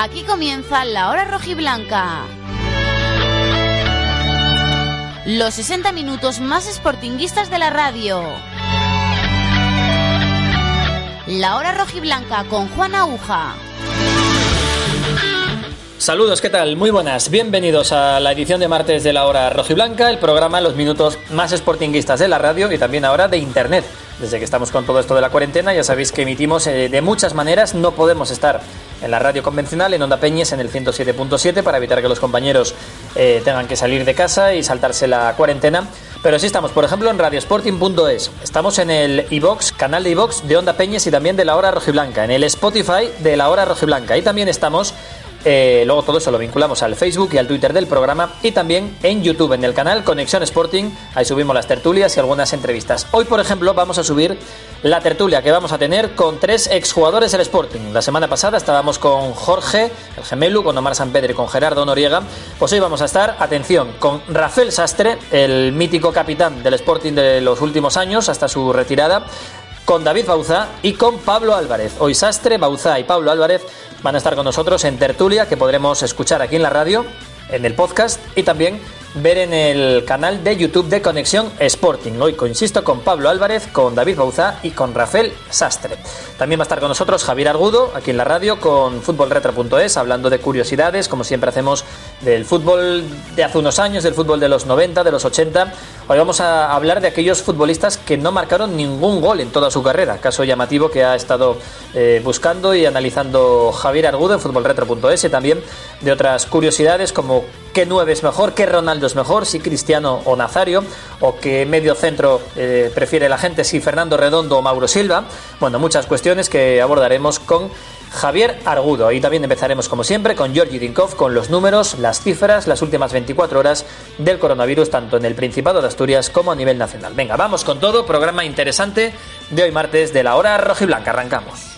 Aquí comienza la hora rojiblanca. Los 60 minutos más sportinguistas de la radio. La hora rojiblanca con Juan Aguja. Saludos, ¿qué tal? Muy buenas. Bienvenidos a la edición de martes de la hora rojiblanca, el programa Los minutos más sportinguistas de la radio y también ahora de internet. Desde que estamos con todo esto de la cuarentena, ya sabéis que emitimos eh, de muchas maneras, no podemos estar en la radio convencional, en Onda Peñes, en el 107.7, para evitar que los compañeros eh, tengan que salir de casa y saltarse la cuarentena. Pero sí estamos, por ejemplo, en radiosporting.es. Estamos en el iBox, canal de iBox de Onda Peñes y también de la Hora Rojiblanca, en el Spotify de la Hora Rojiblanca. Y también estamos eh, luego todo eso lo vinculamos al Facebook y al Twitter del programa y también en YouTube, en el canal Conexión Sporting. Ahí subimos las tertulias y algunas entrevistas. Hoy, por ejemplo, vamos a subir la tertulia que vamos a tener con tres exjugadores del Sporting. La semana pasada estábamos con Jorge, el gemelo, con Omar San Pedro y con Gerardo Noriega. Pues hoy vamos a estar, atención, con Rafael Sastre, el mítico capitán del Sporting de los últimos años hasta su retirada con David Bauzá y con Pablo Álvarez. Hoy Sastre, Bauzá y Pablo Álvarez van a estar con nosotros en tertulia que podremos escuchar aquí en la radio, en el podcast y también ver en el canal de YouTube de Conexión Sporting. Hoy coincido con Pablo Álvarez, con David Bauzá y con Rafael Sastre. También va a estar con nosotros Javier Argudo, aquí en la radio, con futbolretro.es, hablando de curiosidades, como siempre hacemos del fútbol de hace unos años, del fútbol de los 90, de los 80. Hoy vamos a hablar de aquellos futbolistas que no marcaron ningún gol en toda su carrera. Caso llamativo que ha estado eh, buscando y analizando Javier Argudo en futbolretro.es y también de otras curiosidades como qué nueve es mejor, qué Ronaldo es mejor, si Cristiano o Nazario, o qué medio centro eh, prefiere la gente, si Fernando Redondo o Mauro Silva. Bueno, muchas cuestiones que abordaremos con Javier Argudo. Y también empezaremos, como siempre, con Georgi Dinkov, con los números, las cifras, las últimas 24 horas del coronavirus, tanto en el Principado de Asturias como a nivel nacional. Venga, vamos con todo, programa interesante de hoy martes de la hora rojiblanca. Arrancamos.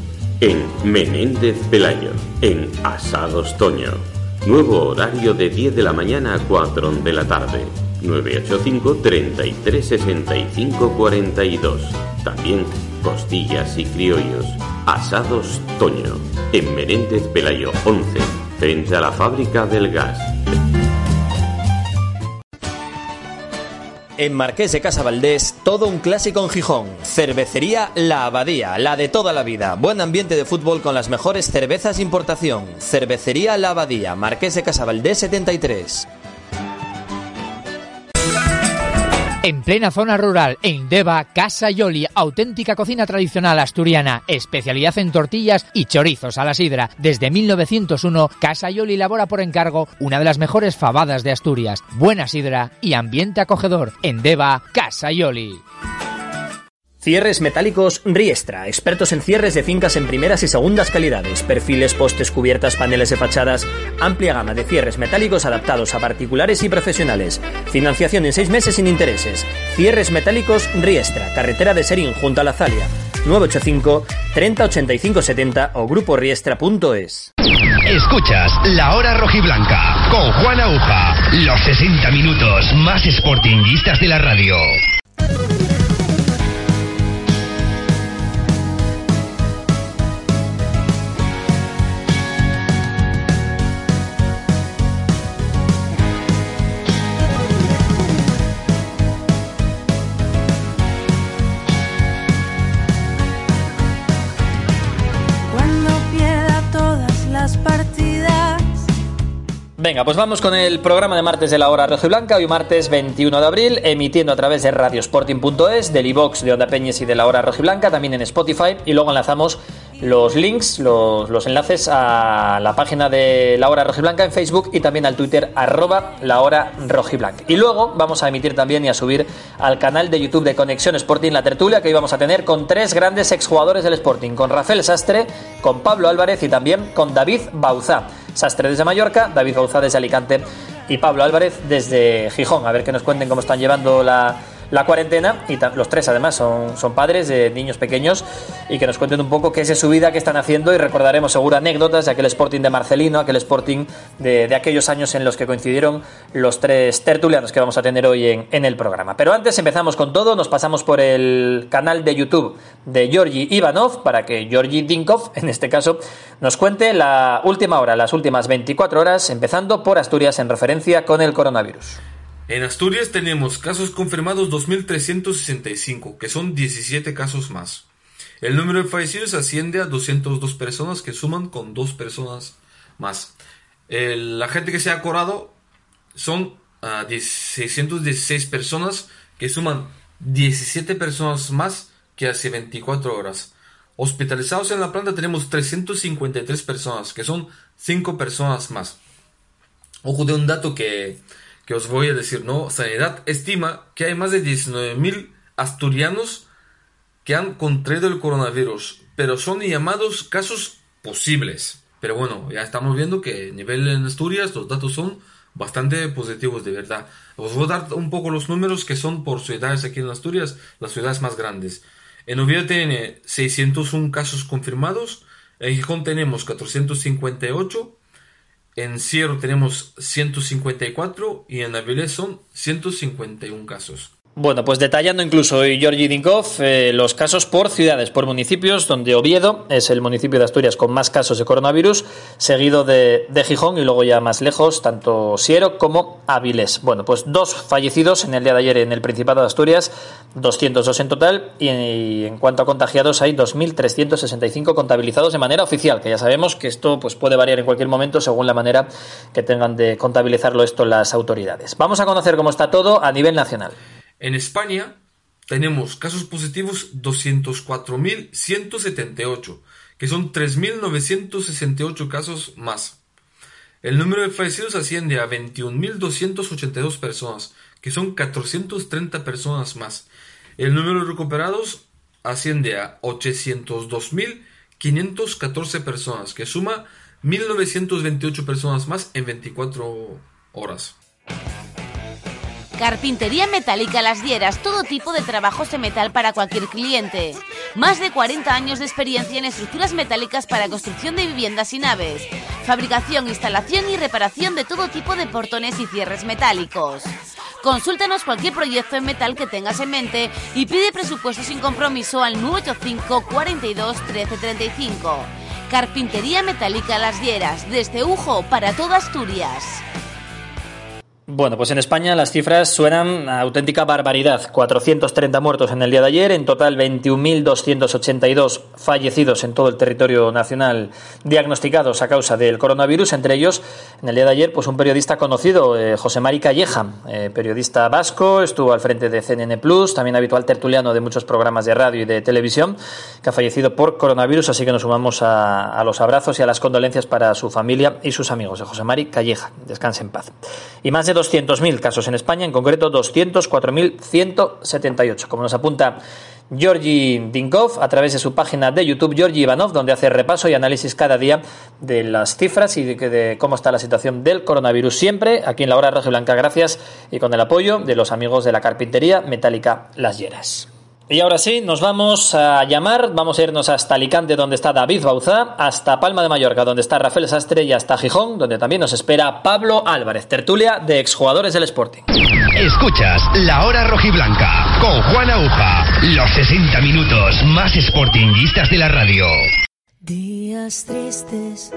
en Menéndez Pelayo, en Asados Toño. Nuevo horario de 10 de la mañana a 4 de la tarde. 985 33 65 42. También costillas y criollos. Asados Toño, en Menéndez Pelayo 11, frente a la fábrica del gas. En Marqués de Casa Valdés, todo un clásico en Gijón. Cervecería La Abadía, la de toda la vida. Buen ambiente de fútbol con las mejores cervezas importación. Cervecería La Abadía, Marqués de Casa Valdés 73. En plena zona rural, en Deva, Casa Yoli, auténtica cocina tradicional asturiana, especialidad en tortillas y chorizos a la sidra. Desde 1901, Casa Yoli elabora por encargo una de las mejores fabadas de Asturias. Buena sidra y ambiente acogedor. En Deva, Casa Yoli. Cierres metálicos Riestra, expertos en cierres de fincas en primeras y segundas calidades, perfiles, postes, cubiertas, paneles de fachadas, amplia gama de cierres metálicos adaptados a particulares y profesionales, financiación en seis meses sin intereses, cierres metálicos Riestra, carretera de Serín junto a la Zalia, 985 30 85 70 o gruporiestra.es. Escuchas La Hora Rojiblanca con Juan Aguja, los 60 minutos más sportinguistas de la radio. Venga, pues vamos con el programa de martes de la hora Blanca, hoy martes 21 de abril, emitiendo a través de radiosporting.es, del iBox de Onda Peñes y de la hora Blanca, también en Spotify, y luego enlazamos los links, los, enlaces a la página de La Hora Rojiblanca en Facebook y también al Twitter arroba La Hora Rojiblanca. Y luego vamos a emitir también y a subir al canal de YouTube de Conexión Sporting la tertulia que hoy vamos a tener con tres grandes exjugadores del Sporting, con Rafael Sastre, con Pablo Álvarez y también con David Bauzá. Sastre desde Mallorca, David Bauzá desde Alicante y Pablo Álvarez desde Gijón. A ver que nos cuenten cómo están llevando la la cuarentena y los tres además son, son padres de niños pequeños y que nos cuenten un poco qué es su vida, qué están haciendo y recordaremos seguro anécdotas de aquel Sporting de Marcelino, aquel Sporting de, de aquellos años en los que coincidieron los tres tertulianos que vamos a tener hoy en, en el programa. Pero antes empezamos con todo, nos pasamos por el canal de YouTube de Georgi Ivanov para que Georgi Dinkov, en este caso, nos cuente la última hora, las últimas 24 horas, empezando por Asturias en referencia con el coronavirus. En Asturias tenemos casos confirmados 2.365, que son 17 casos más. El número de fallecidos asciende a 202 personas, que suman con dos personas más. la gente que se ha curado son 616 ah, personas, que suman 17 personas más que hace 24 horas. Hospitalizados en la planta tenemos 353 personas, que son 5 personas más. Ojo de un dato que que os voy a decir, ¿no? Sanidad estima que hay más de 19.000 asturianos que han contraído el coronavirus, pero son llamados casos posibles. Pero bueno, ya estamos viendo que a nivel en Asturias los datos son bastante positivos de verdad. Os voy a dar un poco los números que son por ciudades aquí en Asturias, las ciudades más grandes. En Oviedo tiene 601 casos confirmados, en Gijón tenemos 458, en Cierro tenemos 154 y en Avilés son 151 casos. Bueno, pues detallando incluso hoy Georgi Dinkov eh, los casos por ciudades, por municipios, donde Oviedo es el municipio de Asturias con más casos de coronavirus, seguido de, Gijón y luego ya más lejos, tanto Siero como Avilés. Bueno, pues dos fallecidos en el día de ayer en el Principado de Asturias, 202 en total, y en, cuanto a contagiados hay 2.365 contabilizados de manera oficial, que ya sabemos que esto pues, puede variar en cualquier momento según la manera que tengan de contabilizarlo esto las autoridades. Vamos a conocer cómo está todo a nivel nacional. En España tenemos casos positivos 204.178, que son 3.968 casos más. El número de fallecidos asciende a 21.282 personas, que son 430 personas más. El número de recuperados asciende a 802.514 personas, que suma 1.928 personas más en 24 horas. Carpintería Metálica Las Dieras, todo tipo de trabajos de metal para cualquier cliente. Más de 40 años de experiencia en estructuras metálicas para construcción de viviendas y naves. Fabricación, instalación y reparación de todo tipo de portones y cierres metálicos. Consúltanos cualquier proyecto en metal que tengas en mente y pide presupuesto sin compromiso al 985 42 1335. Carpintería Metálica Las Dieras, desde Ujo para toda Asturias. Bueno, pues en España las cifras suenan a auténtica barbaridad. 430 muertos en el día de ayer, en total 21.282 fallecidos en todo el territorio nacional diagnosticados a causa del coronavirus. Entre ellos, en el día de ayer, pues un periodista conocido, eh, José Mari Calleja, eh, periodista vasco, estuvo al frente de CNN Plus, también habitual tertuliano de muchos programas de radio y de televisión, que ha fallecido por coronavirus. Así que nos sumamos a, los abrazos y a las condolencias para su familia y sus amigos José Mari Calleja. Descanse en paz. Y más de 200.000 casos en España, en concreto 204.178, como nos apunta Georgi Dinkov a través de su página de YouTube, Georgi Ivanov, donde hace repaso y análisis cada día de las cifras y de, cómo está la situación del coronavirus. Siempre aquí en la hora Roja Blanca, gracias y con el apoyo de los amigos de la carpintería Metálica Las Lleras. Y ahora sí, nos vamos a llamar, vamos a irnos hasta Alicante, donde está David Bauzá, hasta Palma de Mallorca, donde está Rafael Sastre, y hasta Gijón, donde también nos espera Pablo Álvarez, tertulia de exjugadores del Sporting. Escuchas La Hora Rojiblanca con Juan Aguja, los 60 minutos más sportinguistas de la radio. Días tristes,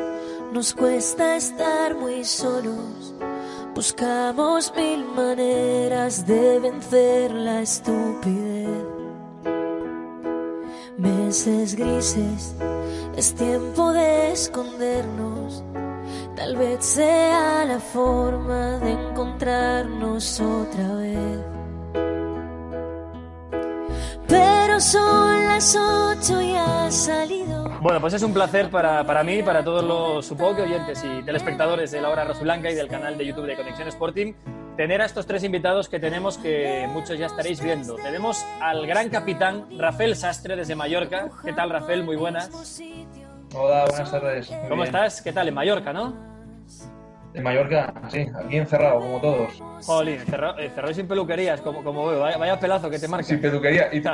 nos cuesta estar muy solos. Buscamos mil maneras de vencer la estupidez meses grises, es tiempo de escondernos Tal vez sea la forma de encontrarnos otra vez. Pero son las ocho y ha salido. Bueno, pues es un placer para, para mí, para todos los, supongo que oyentes y telespectadores de la hora Blanca y del canal de YouTube de Conexión Sporting, tener a estos tres invitados que tenemos que muchos ya estaréis viendo. Tenemos al gran capitán Rafael Sastre desde Mallorca. ¿Qué tal, Rafael? Muy buenas. Hola, buenas tardes. Muy ¿Cómo bien. estás? ¿Qué tal? En Mallorca, ¿no? En Mallorca, sí, aquí encerrado, como todos. Jolín, cerrado, eh, sin peluquerías, como, como veo. Vaya, vaya pelazo que te marca. Sin peluquería. Y,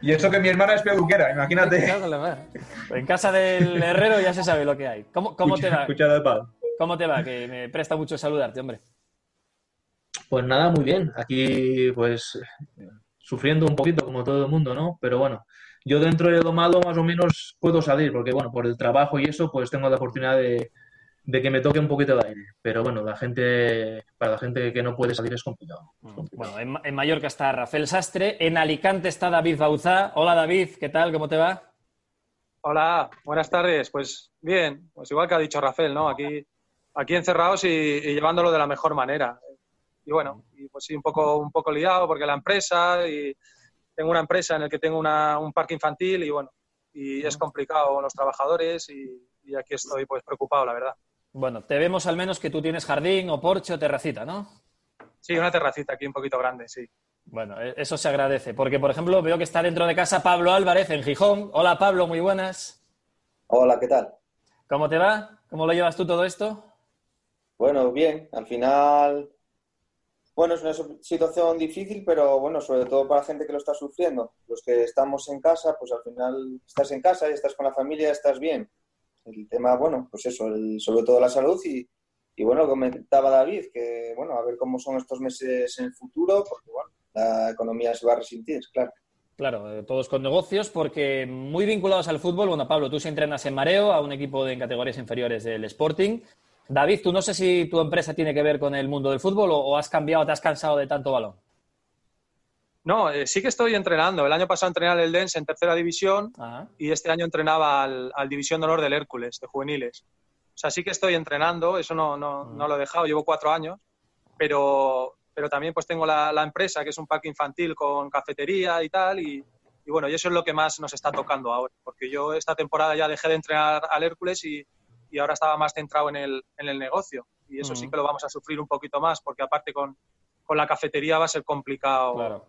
y eso que mi hermana es peluquera, imagínate. En casa del herrero ya se sabe lo que hay. ¿Cómo, cómo te va? Cuchara de palo. ¿Cómo te va? Que me presta mucho saludarte, hombre. Pues nada, muy bien. Aquí, pues, sufriendo un poquito, como todo el mundo, ¿no? Pero bueno, yo dentro de lo malo más o menos puedo salir, porque bueno, por el trabajo y eso, pues tengo la oportunidad de, de que me toque un poquito de aire. Pero bueno, la gente, para la gente que no puede salir es complicado. Es complicado. Bueno, en, en Mallorca está Rafael Sastre, en Alicante está David Bauzá. Hola David, ¿qué tal? ¿Cómo te va? Hola, buenas tardes. Pues bien, pues igual que ha dicho Rafael, ¿no? Aquí, aquí encerrados y, y llevándolo de la mejor manera. Y bueno, y pues sí, un poco, un poco liado porque la empresa y tengo una empresa en la que tengo una- un parque infantil y bueno, y es complicado con los trabajadores y, y aquí estoy pues preocupado, la verdad. Bueno, te vemos al menos que tú tienes jardín o porche o terracita, ¿no? Sí, una terracita aquí un poquito grande, sí. Bueno, e- eso se agradece, porque por ejemplo veo que está dentro de casa Pablo Álvarez en Gijón. Hola Pablo, muy buenas. Hola, ¿qué tal? ¿Cómo te va? ¿Cómo lo llevas tú todo esto? Bueno, bien, al final, bueno, es una situación difícil, pero bueno, sobre todo para la gente que lo está sufriendo. Los que estamos en casa, pues al final estás en casa y estás con la familia, estás bien. El tema, bueno, pues eso, sobre todo la salud y, bueno, comentaba David, que bueno, a ver cómo son estos meses en el futuro, porque bueno, la economía se va a resentir, claro. Claro, eh, todos con negocios, porque muy vinculados al fútbol. Bueno, Pablo, tú sí entrenas en Mareo, a un equipo de en categorías inferiores del Sporting. David, tú no sé si tu empresa tiene que ver con el mundo del fútbol o, o has cambiado, te has cansado de tanto balón. No, eh, sí que estoy entrenando. El año pasado entrené al Eldense en tercera división Ajá. y este año entrenaba al, al División de Honor del Hércules, de juveniles. O sea, sí que estoy entrenando, eso no, no, no lo he dejado, llevo cuatro años, pero, pero también pues tengo la, la empresa, que es un parque infantil con cafetería y tal, y, y bueno, y eso es lo que más nos está tocando ahora, porque yo esta temporada ya dejé de entrenar al Hércules y, y ahora estaba más centrado en el, en el negocio, y eso sí Ujú. que lo vamos a sufrir un poquito más, porque aparte con, con la cafetería va a ser complicado Claro.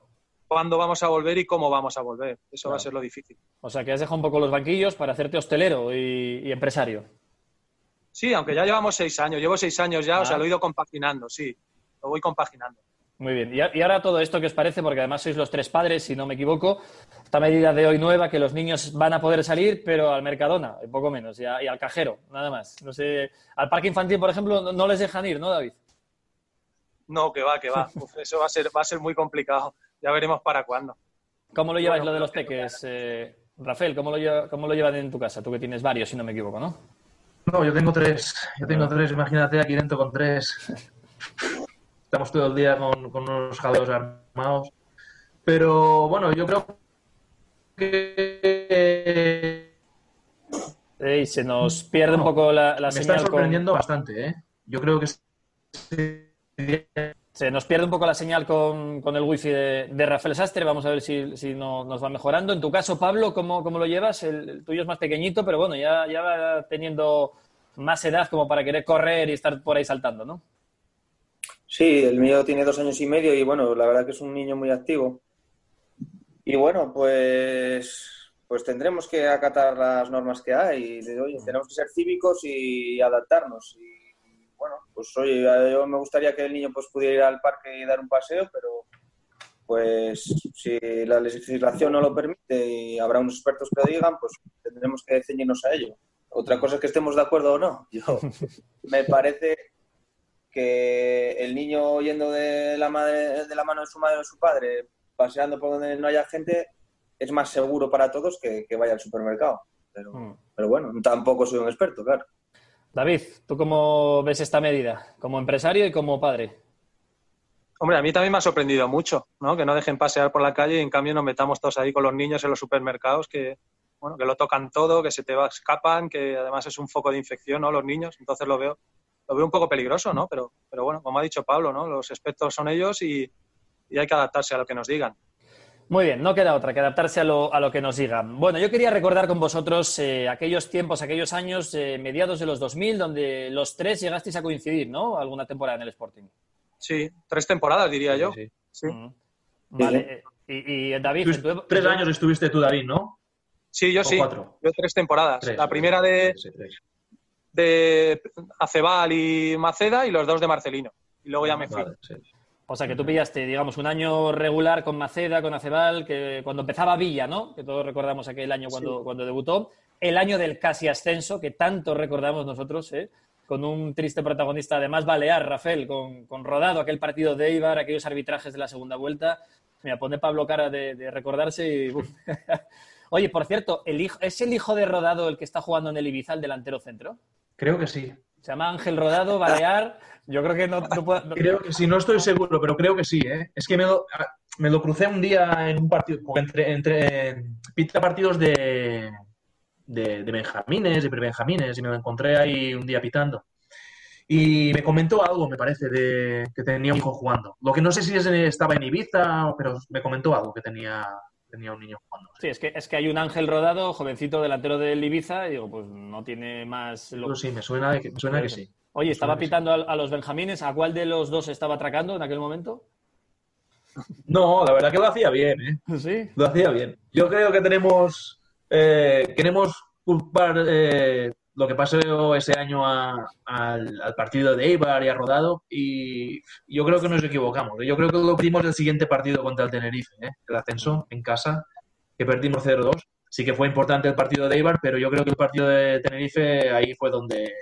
cuándo vamos a volver y cómo vamos a volver, eso va a ser lo difícil. O sea, que has dejado un poco los banquillos para hacerte hostelero y, y empresario. Sí, aunque ya llevamos seis años, llevo seis años ya, Ah. o sea, lo he ido compaginando, sí, lo voy compaginando. Muy bien. Y, a- y ahora todo esto que os parece, porque además sois los tres padres, si no me equivoco, esta medida de hoy nueva que los niños van a poder salir, pero al Mercadona, un poco menos, y, a- y al cajero, nada más. No sé, al parque infantil, por ejemplo, no, no les dejan ir, ¿no, David? No, que va, que va. Uf, eso va a ser, va a ser muy complicado. Ya veremos para cuándo. ¿Cómo lo lleváis Bueno, lo de los creo que peques? eh, Rafael, ¿cómo lo, lleva- ¿cómo lo llevan en tu casa? Tú que tienes varios, si no me equivoco, ¿no? No, yo tengo tres. Yo tengo tres, imagínate aquí dentro con tres. Estamos todo el día con, con unos jaleos armados. Pero bueno, yo creo que se nos pierde un poco la, la me está señal con... sorprendiendo bastante, ¿eh? Yo creo que Se nos pierde un poco la señal con, con el wifi de, de Rafael Sastre. Vamos a ver si, si no- nos va mejorando. En tu caso, Pablo, ¿cómo, cómo lo llevas? El, el tuyo es más pequeñito, pero bueno, ya, ya va teniendo más edad como para querer correr y estar por ahí saltando, ¿no? Sí, el mío tiene dos años y medio y bueno, la verdad que es un niño muy activo. Y bueno, pues, pues tendremos que acatar las normas que hay. Y, oye, tenemos que ser cívicos y adaptarnos. Y bueno, pues oye, yo me gustaría que el niño pues pudiera ir al parque y dar un paseo, pero pues si la legislación no lo permite y habrá unos expertos que lo digan, pues tendremos que ceñirnos a ello. Otra cosa es que estemos de acuerdo o no. Yo me parece que el niño yendo de la madre, de la mano de su madre o su padre, paseando por donde no haya gente, es más seguro para todos que, que vaya al supermercado. Pero, Mm. pero bueno, tampoco soy un experto, claro. David, ¿tú cómo ves esta medida? Como empresario y como padre. Hombre, a mí también me ha sorprendido mucho, ¿no? Que no dejen pasear por la calle y en cambio nos metamos todos ahí con los niños en los supermercados que, bueno, que lo tocan todo, que se te va, escapan, que además es un foco de infección, ¿no? Los niños, entonces lo veo, lo veo un poco peligroso, ¿no? Pero, pero bueno, como ha dicho Pablo, ¿no? Los expertos son ellos y, y hay que adaptarse a lo que nos digan. Muy bien, no queda otra que adaptarse a lo, a lo que nos digan. Bueno, yo quería recordar con vosotros eh, aquellos tiempos, aquellos años eh, mediados de los 2000, donde los tres llegasteis a coincidir, ¿no? Alguna temporada en el Sporting. Sí, tres temporadas diría yo. Sí. Sí, Mm. Vale, eh, y, y, David, Tú- en tu- tres años estuviste tú, David, ¿no? Sí, yo ¿O sí. cuatro? Yo tres temporadas. Tres, la primera de, Sí, tres. De Acebal y Maceda y los dos de Marcelino. Y luego ya me fui. Vale, sí. O sea, que tú pillaste, digamos, un año regular con Maceda, con Acebal, que cuando empezaba Villa, ¿no? Que todos recordamos aquel año cuando, cuando debutó. El año del casi ascenso, que tanto recordamos nosotros, ¿eh? Con un triste protagonista, además balear, Rafael, con, con rodado aquel partido de Eibar, aquellos arbitrajes de la segunda vuelta. Mira, pone Pablo cara de, de recordarse y... Oye, por cierto, el hijo, ¿es el hijo de Rodado el que está jugando en el Ibiza, el delantero centro? Creo que sí. Se llama Ángel Rodado, Balear. Yo creo que no, no puedo- no- Creo que sí, no estoy seguro, pero creo que sí, ¿eh? Es que me lo, me lo crucé un día en un partido, entre, entre pita partidos de, de, de benjamines, de prebenjamines, y me lo encontré ahí un día pitando. Y me comentó algo, me parece, de que tenía un hijo jugando. Lo que no sé si es- estaba en Ibiza, pero me comentó algo que tenía, tenía un niño jugando. Sí, es que, es que hay un Ángel Rodado, jovencito delantero del Ibiza, y digo, pues no tiene más... lo- sí, me suena, que- me suena que sí. Oye, estaba sí. pitando a, a los benjamines. ¿A cuál de los dos estaba atracando en aquel momento? No, la verdad que lo hacía bien, ¿eh? Sí. Lo hacía bien. Yo creo que tenemos, eh, queremos culpar eh, lo que pasó ese año al, partido de Eibar y a Rodado y yo creo que nos equivocamos. Yo creo que lo vimos el siguiente partido contra el Tenerife, ¿eh? el ascenso en casa, que perdimos 0-2. Sí que fue importante el partido de Eibar, pero yo creo que el partido de Tenerife ahí fue donde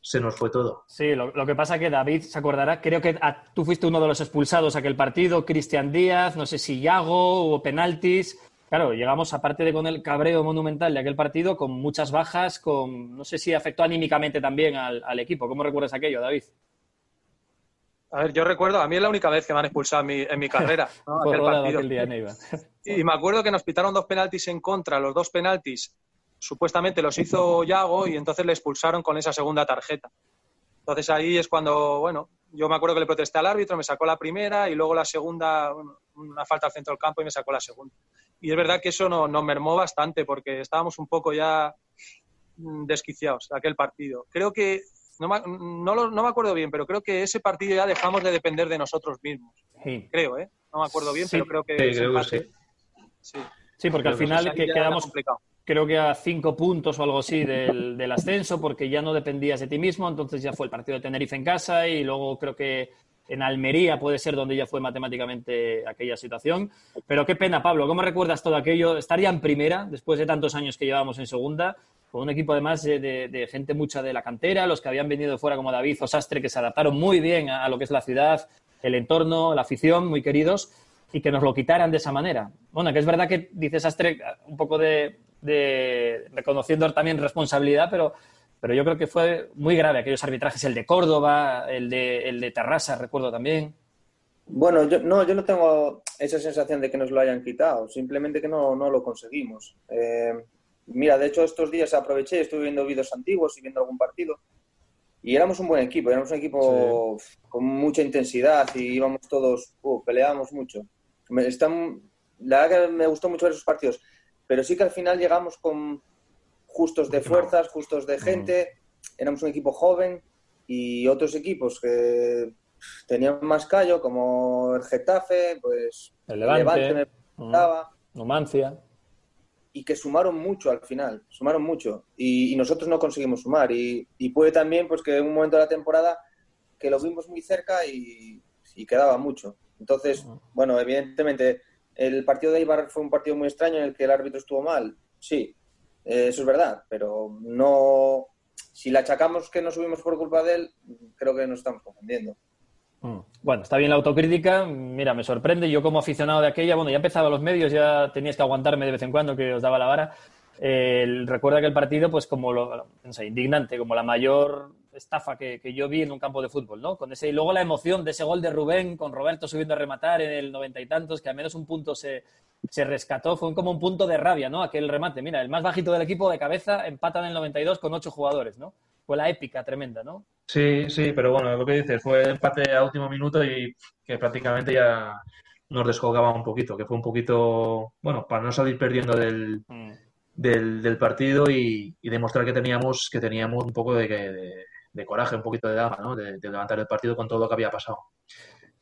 se nos fue todo. Sí, lo, que pasa que David se acordará, creo que tú fuiste uno de los expulsados aquel partido, Cristian Díaz, no sé si Yago, hubo penaltis. Claro, llegamos, aparte de con el cabreo monumental de aquel partido, con muchas bajas, con no sé si afectó anímicamente también al, al equipo. ¿Cómo recuerdas aquello, David? A ver, yo recuerdo, a mí es la única vez que me han expulsado en mi, en mi carrera, ¿no? Por aquel partido. aquel día en Eibar. Y me acuerdo que nos pitaron dos penaltis en contra, los dos penaltis supuestamente los hizo Yago y entonces le expulsaron con esa segunda tarjeta. Entonces ahí es cuando, bueno, yo me acuerdo que le protesté al árbitro, me sacó la primera y luego la segunda, una falta al centro del campo y me sacó la segunda. Y es verdad que eso no- nos mermó bastante porque estábamos un poco ya mm, desquiciados de aquel partido. Creo que, no me, no, lo- no me acuerdo bien, pero creo que ese partido ya dejamos de depender de nosotros mismos. Sí. Creo, ¿eh? No me acuerdo bien, Sí. pero creo que... Sí, creo que sí. sí. Sí, porque al Creo final que quedamos, complicado. Creo que a cinco puntos o algo así del, ascenso, porque ya no dependías de ti mismo, entonces ya fue el partido de Tenerife en casa y luego creo que en Almería puede ser donde ya fue matemáticamente aquella situación. Pero qué pena, Pablo, ¿cómo recuerdas todo aquello? Estar ya en primera, después de tantos años que llevábamos en segunda, con un equipo además de, gente mucha de la cantera, los que habían venido fuera como David o Sastre, que se adaptaron muy bien a, a lo que es la ciudad, el entorno, la afición, muy queridos y que nos lo quitaran de esa manera. Bueno, que es verdad que dice Sastre un poco de, de- reconociendo también responsabilidad, pero, pero yo creo que fue muy grave aquellos arbitrajes, el de Córdoba, el de, el de Terrassa, recuerdo también. Bueno, yo no, yo no tengo esa sensación de que nos lo hayan quitado, simplemente que no, no lo conseguimos. Eh, mira, de hecho estos días aproveché, estuve viendo vídeos antiguos y viendo algún partido y éramos un buen equipo, éramos un equipo con mucha intensidad y íbamos todos, uh, peleábamos mucho. Me, están, la verdad que me gustó mucho ver esos partidos, pero sí que al final llegamos con justos de fuerzas, justos de gente, éramos un equipo joven y otros equipos que tenían más callo, como el Getafe, pues El Levante, me preguntaba, Numancia. y que sumaron mucho al final, sumaron mucho. Y, y nosotros no conseguimos sumar. Y, y puede también pues que en un momento de la temporada que lo vimos muy cerca y, y quedaba mucho. Entonces, bueno, evidentemente el partido de Ibar fue un partido muy extraño en el que el árbitro estuvo mal, sí, eh, eso es verdad, pero no, si le achacamos que no subimos por culpa de él, creo que nos estamos confundiendo. Mm. Bueno, está bien la autocrítica. Mira, me sorprende. Yo como aficionado de aquella, bueno, ya empezaba los medios, ya tenías que aguantarme de vez en cuando que os daba la vara. Eh, recuerda que el partido, pues como lo, no sé, indignante, como la mayor estafa que, que yo vi en un campo de fútbol, ¿no? Con ese, y luego la emoción de ese gol de Rubén con Roberto subiendo a rematar en el noventa y tantos, que al menos un punto se, se rescató, fue como un punto de rabia, ¿no? Aquel remate. Mira, el más bajito del equipo de cabeza empata en el 92 con ocho jugadores, ¿no? Fue la épica tremenda, ¿no? Sí, sí, pero bueno, lo que dices, fue empate a último minuto y que prácticamente ya nos descolgaba un poquito, que fue un poquito, bueno, para no salir perdiendo del, Mm. del, del partido y, y demostrar que teníamos, que teníamos un poco de, de- de coraje, un poquito de dama, ¿no? De, levantar el partido con todo lo que había pasado.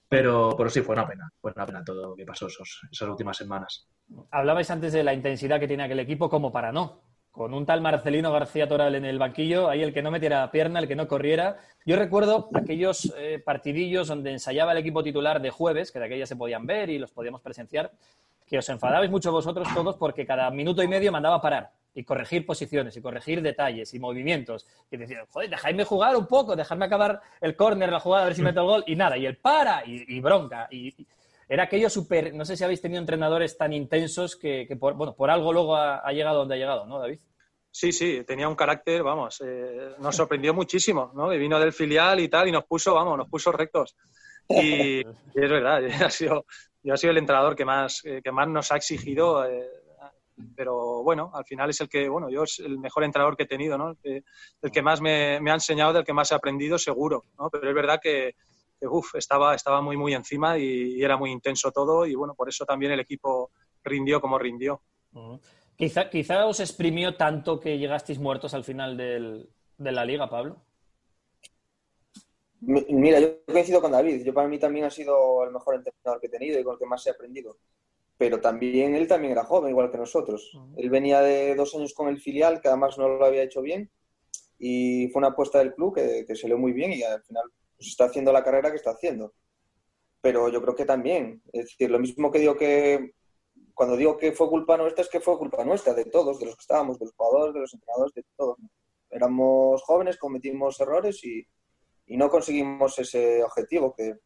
Pero, pero sí, fue una pena, fue una pena todo lo que pasó esos, esas últimas semanas. Hablabais antes de la intensidad que tiene aquel equipo, como para no. Con un tal Marcelino García Toral en el banquillo, ahí el que no metiera pierna, el que no corriera. Yo recuerdo aquellos eh, partidillos donde ensayaba el equipo titular de jueves, que de aquella se podían ver y los podíamos presenciar, que os enfadabais mucho vosotros todos porque cada minuto y medio mandaba parar y corregir posiciones y corregir detalles y movimientos. Y decían, joder, dejadme jugar un poco, dejadme acabar el córner, la jugada, a ver si meto el gol. Y nada, y el para y, y bronca. Y, y era aquello súper. No sé si habéis tenido entrenadores tan intensos que, que por, bueno, por algo luego ha, ha llegado donde ha llegado, ¿no, David? Sí, sí, tenía un carácter, vamos, eh, nos sorprendió muchísimo, ¿no? Que vino del filial y tal y nos puso, vamos, nos puso rectos. Y, y es verdad, yo ha sido, yo ha sido el entrenador que más, eh, que más nos ha exigido, eh, pero bueno, al final es el que, bueno, yo es el mejor entrenador que he tenido, ¿no? El que, el que más me, me ha enseñado, del que más he aprendido, seguro, ¿no? Pero es verdad que, que uf, estaba, estaba muy, muy encima y, y era muy intenso todo y bueno, por eso también el equipo rindió como rindió. Ujú. Quizá, quizá os exprimió tanto que llegasteis muertos al final del- de la liga, Pablo. Mi- Mira, yo coincido con David. Yo para mí también ha sido el mejor entrenador que he tenido y con el que más he aprendido. Pero también él también era joven, igual que nosotros. Él venía de dos años con el filial, que además no lo había hecho bien. Y fue una apuesta del club que, que salió muy bien y al final pues, está haciendo la carrera que está haciendo. Pero yo creo que también. Es decir, lo mismo que digo que cuando digo que fue culpa nuestra, es que fue culpa nuestra, de todos, de los que estábamos, de los jugadores, de los entrenadores, de todos. Éramos jóvenes, cometimos errores y, y no conseguimos ese objetivo. Que,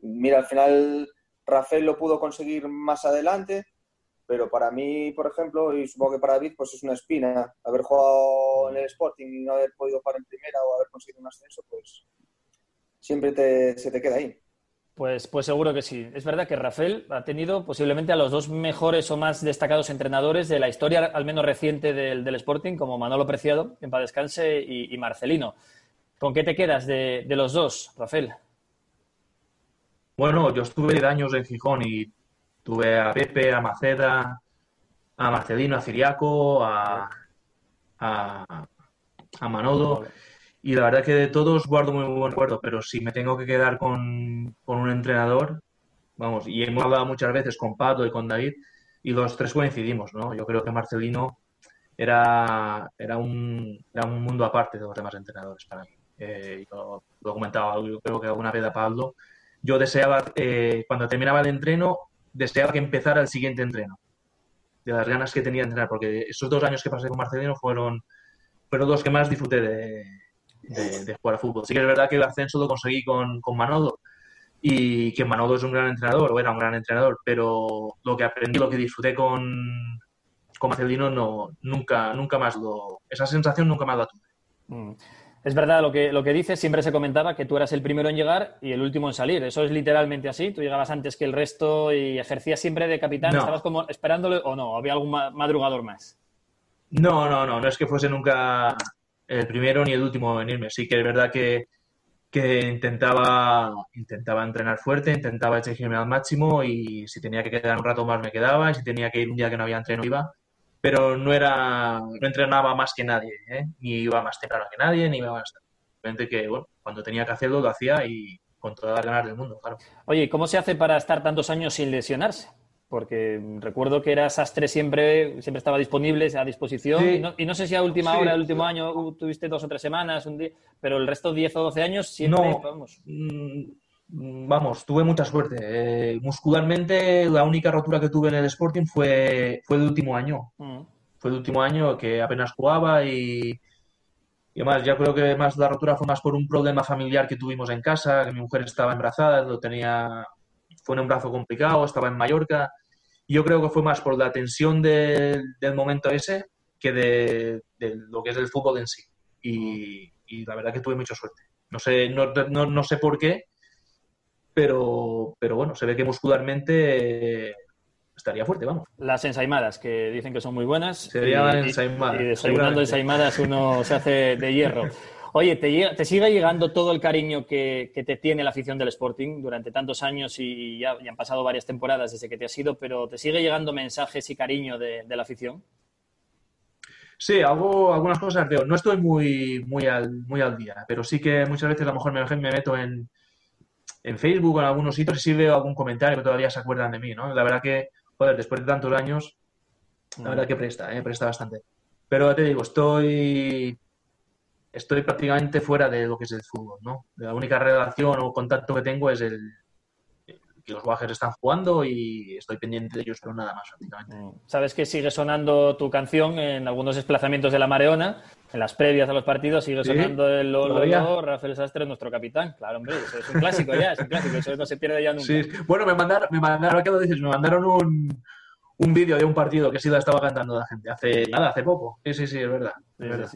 mira, al final Rafael lo pudo conseguir más adelante, pero para mí, por ejemplo, y supongo que para David, pues es una espina. Haber jugado en el Sporting y no haber podido jugar en primera o haber conseguido un ascenso, pues siempre te- se te queda ahí. Pues, pues seguro que sí. Es verdad que Rafael ha tenido posiblemente a los dos mejores o más destacados entrenadores de la historia, al menos reciente, del, del Sporting, como Manolo Preciado, en paz descanse, y, Marcelino. ¿Con qué te quedas de los dos, Rafael? Bueno, yo estuve 10 años en Gijón y tuve a Pepe, a Maceda, a Marcelino, a Ciriaco, a, a, a Manolo. Y la verdad que de todos guardo muy buen recuerdo, pero si me tengo que quedar con, con un entrenador, vamos, y hemos hablado muchas veces con Pablo y con David, y los tres coincidimos, ¿no? Yo creo que Marcelino era, era, un, era un mundo aparte de los demás entrenadores para mí. Eh, yo lo comentaba, yo creo que alguna vez a Pablo, yo deseaba, eh, cuando terminaba el entreno, deseaba que empezara el siguiente entreno, de las ganas que tenía de entrenar, porque esos dos años que pasé con Marcelino fueron, fueron los que más disfruté de, de, jugar a fútbol. Sí que es verdad que el ascenso lo conseguí con, con Manolo y que Manolo es un gran entrenador, o era un gran entrenador, pero lo que aprendí, lo que disfruté con, con Marcelino, no, nunca, nunca más lo, esa sensación nunca más la tuve. Mm. Es verdad lo que, lo que dices, siempre se comentaba que tú eras el primero en llegar y el último en salir. Eso es literalmente así. Tú llegabas antes que el resto y ejercías siempre de capitán. No. ¿Estabas como esperándole o no? ¿Había algún ma- madrugador más? No, no, no, no es que fuese nunca el primero ni el último en irme. Sí que es verdad que, que intentaba, intentaba entrenar fuerte, intentaba exigirme al máximo y si tenía que quedar un rato más me quedaba y si tenía que ir un día que no había entreno iba. Pero no era, no entrenaba más que nadie, ¿eh? Ni iba más temprano que nadie, ni iba más. Simplemente que, bueno, cuando tenía que hacerlo lo hacía y con todas las ganas del mundo, claro. Oye, ¿y ¿cómo se hace para estar tantos años sin lesionarse? Porque recuerdo que era Sastre siempre, siempre estaba disponible, a disposición. Sí. Y, no, y no sé si a última Sí. hora, el último año, uh, tuviste dos o tres semanas, un día, pero el resto 10 o 12 años siempre, No. vamos. Mm, Vamos, tuve mucha suerte. Eh, muscularmente, la única rotura que tuve en el Sporting fue, fue el último año. Mm. Fue el último año que apenas jugaba y, y además, ya creo que más la rotura fue más por un problema familiar que tuvimos en casa, que mi mujer estaba embarazada, lo tenía, fue un embarazo complicado, estaba en Mallorca. Yo creo que fue más por la tensión del- del momento ese que de, de lo que es el fútbol en sí. Y, y la verdad que tuve mucha suerte. No sé, no, no, no sé por qué, pero, pero bueno, se ve que muscularmente eh, estaría fuerte, vamos. Las ensaimadas, que dicen que son muy buenas. Se llaman Y- y- ensaimadas, Y desayunando ensaimadas uno se hace de hierro. Oye, ¿te, sigue llegando todo el cariño que, te tiene la afición del Sporting durante tantos años y ya, han pasado varias temporadas desde que te has ido, pero ¿te sigue llegando mensajes y cariño de, la afición? Sí, hago algunas cosas, veo. No estoy muy, muy, al, muy al día, pero sí que muchas veces a lo mejor me, me meto en, en Facebook o en algunos sitios sí veo algún comentario que todavía se acuerdan de mí, ¿no? La verdad que, joder, después de tantos años, la verdad que presta, ¿eh? presta bastante. Pero te digo, estoy estoy prácticamente fuera de lo que es el fútbol, ¿no? La única relación o contacto que tengo es el que los Guajes están jugando y estoy pendiente de ellos, pero nada más, prácticamente. Mm. Sabes que sigue sonando tu canción en algunos desplazamientos de la Mareona, en las previas a los partidos sigue sonando el Lolo, Rafael Sastre, nuestro capitán. Claro, hombre, eso es un clásico ya, es un clásico, eso no se pierde ya nunca. Sí. Bueno, me mandaron, me mandaron, ¿qué lo dices? Me mandaron un, un vídeo de un partido que sí la estaba cantando la gente hace nada, hace poco. Sí, sí, sí, es verdad. Es verdad.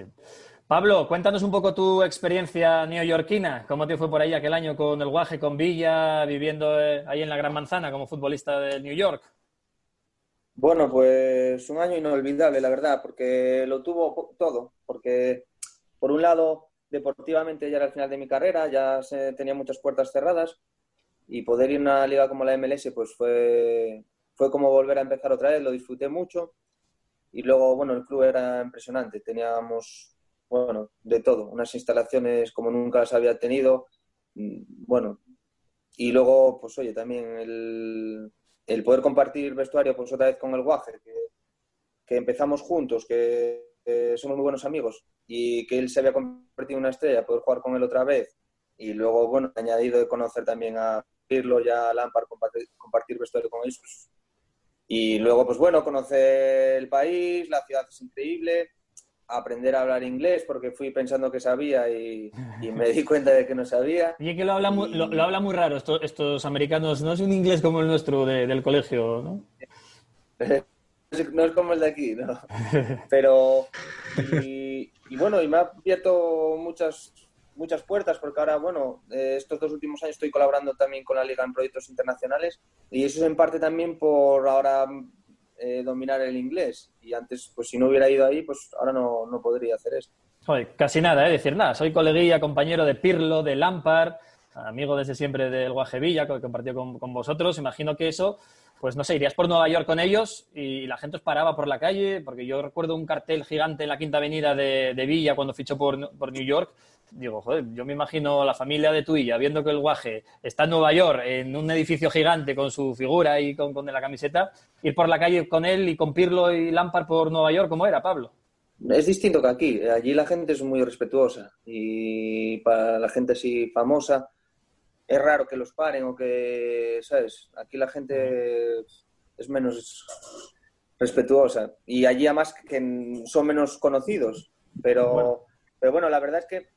Pablo, cuéntanos un poco tu experiencia neoyorquina. ¿Cómo te fue por ahí aquel año con el Guaje, con Villa, viviendo eh, ahí en la Gran Manzana como futbolista de New York? Bueno, pues un año inolvidable, la verdad, porque lo tuvo todo. Porque, por un lado, deportivamente ya era el final de mi carrera, ya se, tenía muchas puertas cerradas y poder ir a una liga como la MLS pues fue, fue como volver a empezar otra vez, lo disfruté mucho. Y luego, bueno, el club era impresionante. Teníamos bueno, de todo, unas instalaciones como nunca las había tenido, mm, bueno, y luego, pues oye, también el, el poder compartir vestuario, pues otra vez con el Guaje, que, empezamos juntos, que, somos muy buenos amigos, y que él se había convertido en una estrella, poder jugar con él otra vez, y luego, bueno, añadido de conocer también a Pirlo y a Lampard, compartir, compartir vestuario con ellos, pues, y luego, pues bueno, conocer el país, la ciudad es increíble, aprender a hablar inglés porque fui pensando que sabía y, me di cuenta de que no sabía. Y que lo habla muy, lo, habla muy raro estos, americanos, no es un inglés como el nuestro del colegio, ¿no? no es como el de aquí, ¿no? Pero, y, bueno, y me ha abierto muchas, muchas puertas porque ahora, bueno, eh, estos dos últimos años estoy colaborando también con la Liga en proyectos internacionales y eso es en parte también por ahora eh, dominar el inglés. Y antes, pues si no hubiera ido ahí, pues ahora no, no podría hacer esto. casi nada, ¿eh? Decir nada. Soy coleguilla, compañero de Pirlo, de Lampard, amigo desde siempre del Guajevilla, que compartió con, con vosotros. Imagino que eso pues no sé, irías por Nueva York con ellos y la gente os paraba por la calle, porque yo recuerdo un cartel gigante en la Quinta Avenida de, Villa cuando fichó por, por, New York. Digo, joder, yo me imagino la familia de Tuilla viendo que el guaje está en Nueva York, en un edificio gigante con su figura y con, con la camiseta, ir por la calle con él y con Pirlo y Lampard por Nueva York, ¿cómo era, Pablo? Es distinto que aquí. Allí la gente es muy respetuosa y para la gente así famosa es raro que los paren o que, ¿sabes? Aquí la gente es menos respetuosa y allí además que son menos conocidos, pero bueno. pero bueno, la verdad es que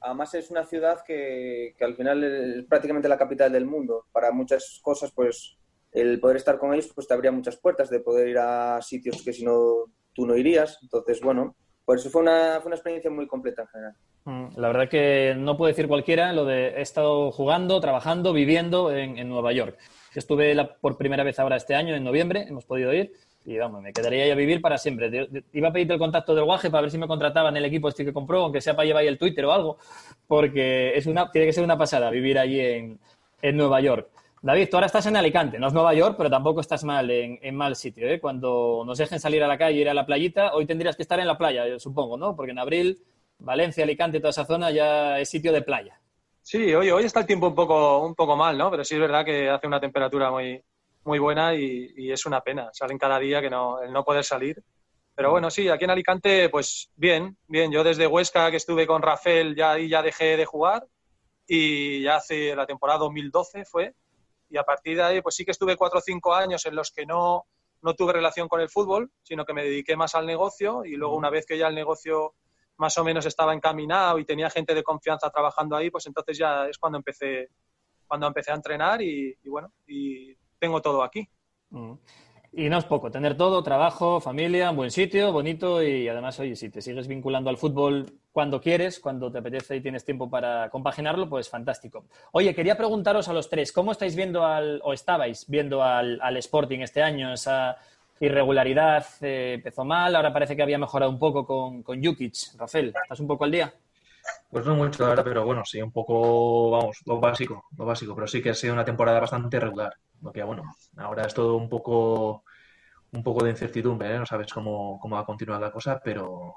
además es una ciudad que, que al final es prácticamente la capital del mundo. Para muchas cosas, pues el poder estar con ellos pues te abría muchas puertas de poder ir a sitios que si no tú no irías. Entonces, bueno, pues fue una, fue una experiencia muy completa en general. Mm, la verdad que no puede decir cualquiera lo de he estado jugando, trabajando, viviendo en, Nueva York. Estuve por primera vez ahora este año, en noviembre, hemos podido ir y vamos, me quedaría ya a vivir para siempre. Iba a pedirte el contacto del Guaje para ver si me contrataban el equipo este que compró, aunque sea para llevar ahí el Twitter o algo, porque es una, tiene que ser una pasada vivir allí en, en Nueva York. David, tú ahora estás en Alicante, no es Nueva York, pero tampoco estás mal en, mal sitio. ¿eh? Cuando nos dejen salir a la calle, ir a la playita, hoy tendrías que estar en la playa, supongo, ¿no? Porque en abril, Valencia, Alicante, toda esa zona ya es sitio de playa. Sí, hoy, hoy está el tiempo un poco, un poco mal, ¿no? Pero sí es verdad que hace una temperatura muy, muy buena y, es una pena. Salen cada día que no, el no poder salir. Pero bueno, sí, aquí en Alicante, pues bien, bien. Yo desde Huesca, que estuve con Rafael, ya ahí ya dejé de jugar y ya hace la temporada 2012 fue y a partir de ahí pues sí que estuve cuatro o cinco años en los que no, no tuve relación con el fútbol, sino que me dediqué más al negocio y luego una vez que ya el negocio más o menos estaba encaminado y tenía gente de confianza trabajando ahí, pues entonces ya es cuando empecé, cuando empecé a entrenar y, bueno, y tengo todo aquí. Y no es poco, tener todo, trabajo, familia, buen sitio, bonito y además, oye, si te sigues vinculando al fútbol cuando quieres, cuando te apetece y tienes tiempo para compaginarlo, pues fantástico. Oye, quería preguntaros a los tres, ¿cómo estáis viendo al, o estabais viendo al, Sporting este año? Esa irregularidad eh, empezó mal, ahora parece que había mejorado un poco con, con Jukic. Rafael, ¿estás un poco al día? Pues no mucho, verdad, pero bueno, sí, un poco, vamos, lo básico, lo básico, pero sí que ha sido una temporada bastante regular. Lo que, bueno, ahora es todo un poco, un poco de incertidumbre, ¿eh? no sabes cómo, cómo va a continuar la cosa, pero,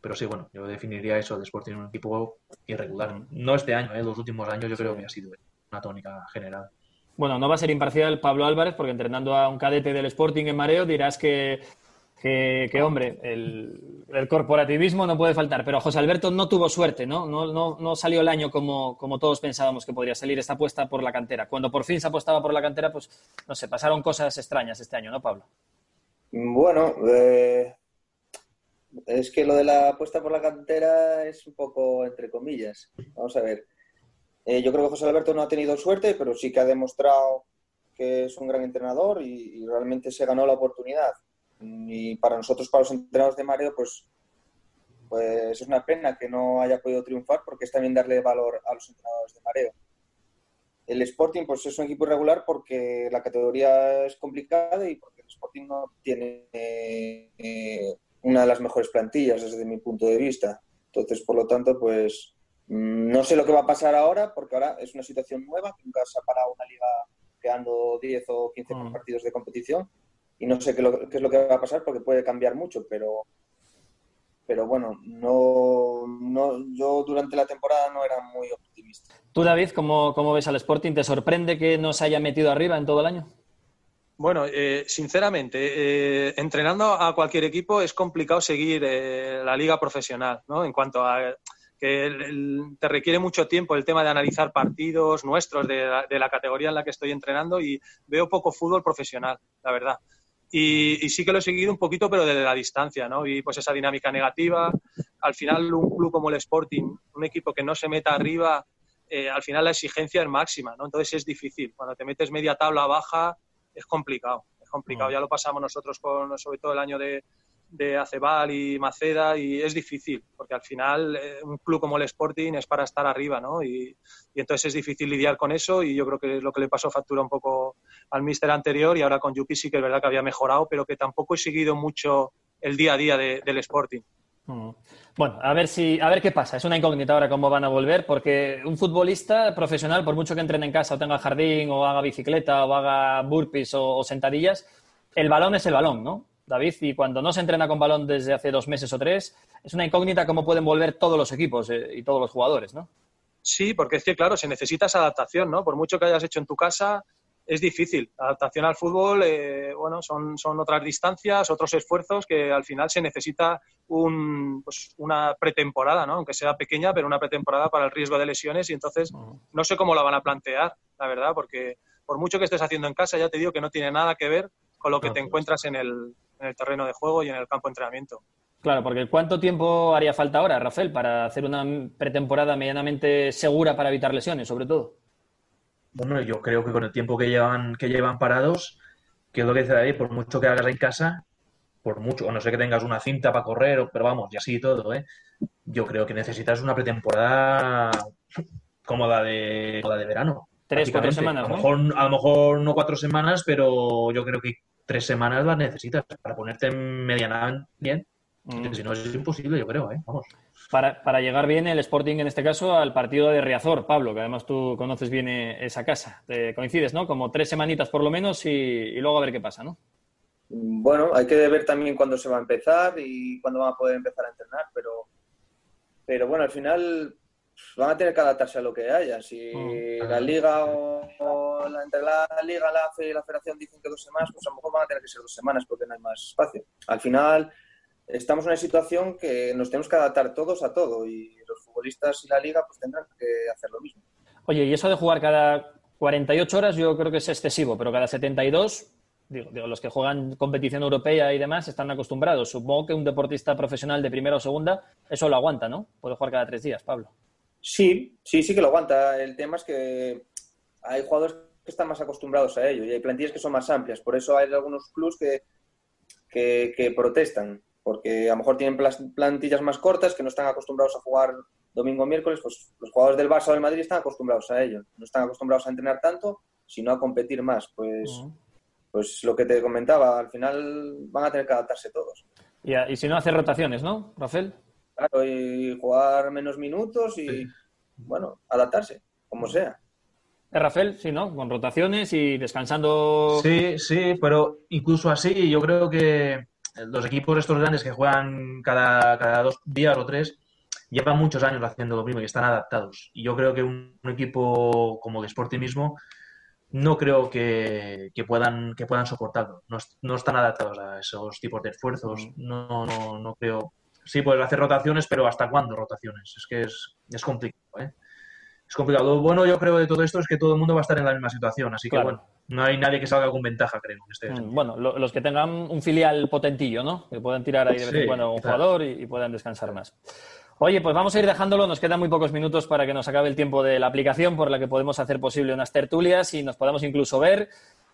pero sí, bueno, yo definiría eso de Sporting un equipo irregular. No este año, ¿eh? los últimos años yo creo que ha sido una tónica general. Bueno, no va a ser imparcial Pablo Álvarez, porque entrenando a un cadete del Sporting en mareo dirás que que, hombre, el, corporativismo no puede faltar, pero José Alberto no tuvo suerte, ¿no? No, no, no salió el año como, como, todos pensábamos que podría salir esta apuesta por la cantera. Cuando por fin se apostaba por la cantera, pues, no sé, pasaron cosas extrañas este año, ¿no, Pablo? Bueno, eh, es que lo de la apuesta por la cantera es un poco entre comillas. Vamos a ver. Eh, yo creo que José Alberto no ha tenido suerte, pero sí que ha demostrado que es un gran entrenador y realmente se ganó la oportunidad y para nosotros, para los entrenadores de Mareo, pues, pues es una pena que no haya podido triunfar porque es también darle valor a los entrenadores de Mareo. El Sporting pues es un equipo irregular porque la categoría es complicada y porque el Sporting no tiene eh, una de las mejores plantillas desde mi punto de vista. Entonces, por lo tanto, pues no sé lo que va a pasar ahora porque ahora es una situación nueva, nunca se ha parado una liga quedando 10 o 15 mm. partidos de competición y no sé qué, es lo que va a pasar porque puede cambiar mucho, pero pero bueno, no, no, yo durante la temporada no era muy optimista. Tú, David, ¿cómo, cómo ves al Sporting? ¿Te sorprende que no se haya metido arriba en todo el año? Bueno, eh, sinceramente, eh, entrenando a cualquier equipo es complicado seguir eh, la liga profesional, ¿no? En cuanto a que te requiere mucho tiempo el tema de analizar partidos nuestros de de la categoría en la que estoy entrenando y veo poco fútbol profesional, la verdad. Y, sí que lo he seguido un poquito, pero desde la distancia, ¿no? Y pues esa dinámica negativa. Al final, un club como el Sporting, un equipo que no se meta arriba, eh, al final la exigencia es máxima, ¿no? Entonces es difícil. Cuando te metes media tabla baja, es complicado. Es complicado. Mm. Ya lo pasamos nosotros con, sobre todo el año de, de Acebal y Maceda y es difícil, porque al final eh, un club como el Sporting es para estar arriba, ¿no? Y, entonces es difícil lidiar con eso y yo creo que es lo que le pasó factura un poco al míster anterior y ahora con Yupi sí que es verdad que había mejorado, pero que tampoco he seguido mucho el día a día del Sporting. Mm. Bueno, a ver si, a ver qué pasa. Es una incógnita ahora cómo van a volver, porque un futbolista profesional, por mucho que entrene en casa o tenga jardín o haga bicicleta o haga burpees o sentadillas, el balón es el balón, ¿no? David, y cuando no se entrena con balón desde hace dos meses o tres, es una incógnita cómo pueden volver todos los equipos eh, y todos los jugadores, ¿no? Sí, porque es que, claro, se necesita esa adaptación, ¿no? Por mucho que hayas hecho en tu casa, es difícil. Adaptación al fútbol, eh, bueno, son, son otras distancias, otros esfuerzos que al final se necesita un, pues, una pretemporada, ¿no? Aunque sea pequeña, pero una pretemporada para el riesgo de lesiones y entonces no sé cómo la van a plantear, la verdad, porque por mucho que estés haciendo en casa, ya te digo que no tiene nada que ver con lo que te encuentras en el, en el terreno de juego y en el campo de entrenamiento. Claro, porque ¿cuánto tiempo haría falta ahora, Rafael, para hacer una pretemporada medianamente segura para evitar lesiones, sobre todo? Bueno, yo creo que con el tiempo que llevan, que llevan parados, que es lo que dice David, por mucho que hagas en casa, por mucho, o no sé que tengas una cinta para correr, pero vamos, y así todo, ¿eh? yo creo que necesitas una pretemporada como la de, como la de verano. Tres, cuatro semanas, a lo, mejor, a lo mejor no cuatro semanas, pero yo creo que tres semanas las necesitas para ponerte medianamente bien. Mm. Si no es imposible, yo creo, ¿eh? Vamos. Para, para, llegar bien el Sporting, en este caso, al partido de Riazor, Pablo, que además tú conoces bien eh, esa casa. Te coincides, ¿no? Como tres semanitas por lo menos y, luego a ver qué pasa, ¿no? Bueno, hay que ver también cuándo se va a empezar y cuándo van a poder empezar a entrenar, pero, pero bueno, al final van a tener que adaptarse a lo que haya. Si mm. la liga o, la, entre la liga, la AFE y la federación dicen que dos semanas, pues a lo mejor van a tener que ser dos semanas porque no hay más espacio. Al final estamos en una situación que nos tenemos que adaptar todos a todo y los futbolistas y la liga pues tendrán que hacer lo mismo. Oye, y eso de jugar cada 48 horas yo creo que es excesivo, pero cada 72 Digo, digo, los que juegan competición europea y demás están acostumbrados. Supongo que un deportista profesional de primera o segunda eso lo aguanta, ¿no? Puede jugar cada tres días, Pablo. Sí, sí, sí que lo aguanta. El tema es que hay jugadores que están más acostumbrados a ello y hay plantillas que son más amplias. Por eso hay algunos clubs que, que, protestan, porque a lo mejor tienen plantillas más cortas que no están acostumbrados a jugar domingo miércoles. Pues los jugadores del Barça o del Madrid están acostumbrados a ello. No están acostumbrados a entrenar tanto, sino a competir más. Pues, pues lo que te comentaba, al final van a tener que adaptarse todos. Y, y si no, hacer rotaciones, ¿no, Rafael? Claro, y jugar menos minutos y, bueno, adaptarse, como sea. Eh, Rafael, sí, ¿no? Con rotaciones y descansando. Sí, sí, pero incluso así, yo creo que los equipos estos grandes que juegan cada, cada dos días o tres llevan muchos años haciendo lo mismo y están adaptados. Y yo creo que un, un equipo como el Sporting mismo no creo que, que puedan que puedan soportarlo. No, no están adaptados a esos tipos de esfuerzos. No, no, no creo. Sí, puedes hacer rotaciones, pero ¿hasta cuándo rotaciones? Es que es, es complicado, ¿eh? Es complicado. Lo bueno, yo creo, de todo esto es que todo el mundo va a estar en la misma situación. Así que, bueno, no hay nadie que salga con ventaja, creo. en este Mm, Bueno, lo- los que tengan un filial potentillo, ¿no? Que puedan tirar ahí de vez en cuando a un claro. jugador y, y puedan descansar más. Oye, pues vamos a ir dejándolo. Nos quedan muy pocos minutos para que nos acabe el tiempo de la aplicación por la que podemos hacer posible unas tertulias y nos podamos incluso ver.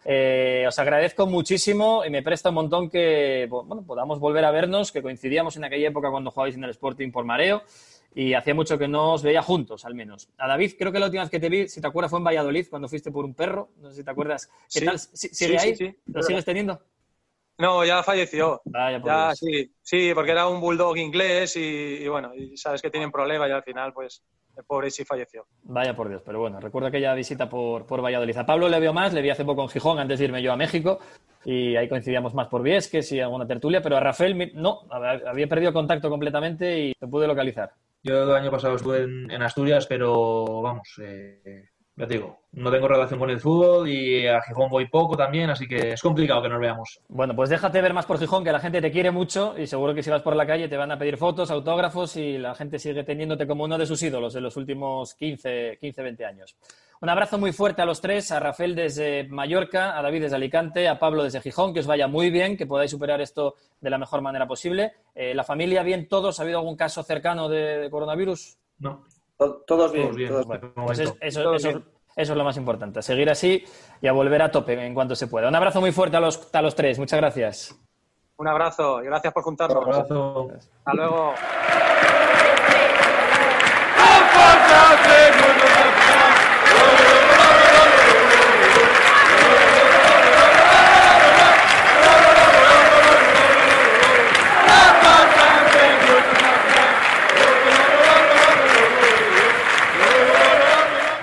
Eh, os agradezco muchísimo y me presta un montón que bueno, podamos volver a vernos, que coincidíamos en aquella época cuando jugabais en el Sporting por mareo y hacía mucho que no os veía juntos, al menos. A David, creo que la última vez que te vi, si te acuerdas, fue en Valladolid, cuando fuiste por un perro. No sé si te acuerdas. ¿Qué Sí. tal? ¿Sí- Sí, ¿Sigue sí, ahí? sí. ¿Lo sigues teniendo? No, ya falleció. Vaya, por Ya, Dios. sí, sí, porque era un bulldog inglés y, y bueno, y sabes que tienen problemas y al final, pues, el pobre sí falleció. Vaya por Dios, pero bueno, recuerdo aquella visita por, por Valladolid. A Pablo le veo más, le vi hace poco en Gijón antes de irme yo a México y ahí coincidíamos más por Viesques y alguna tertulia, pero a Rafael no, hab- había perdido contacto completamente y te pude localizar. Yo el año pasado estuve en, en Asturias, pero vamos, eh, ya te digo, no tengo relación con el fútbol y a Gijón voy poco también, así que es complicado que nos veamos. Bueno, pues déjate ver más por Gijón, que la gente te quiere mucho y seguro que si vas por la calle te van a pedir fotos, autógrafos y la gente sigue teniéndote como uno de sus ídolos en los últimos 15, 15 20 años. Un abrazo muy fuerte a los tres, a Rafael desde Mallorca, a David desde Alicante, a Pablo desde Gijón, que os vaya muy bien, que podáis superar esto de la mejor manera posible. Eh, ¿La familia bien todos? ¿Ha habido algún caso cercano de, de coronavirus? No. To- Todos bien. Todos bien. todos Bueno, Pues es- eso, Todo eso- bien. eso es lo más importante, a seguir así y a volver a tope en cuanto se pueda. Un abrazo muy fuerte a los, a los tres, muchas gracias. Un abrazo y gracias por juntarnos. Un abrazo. Hasta luego.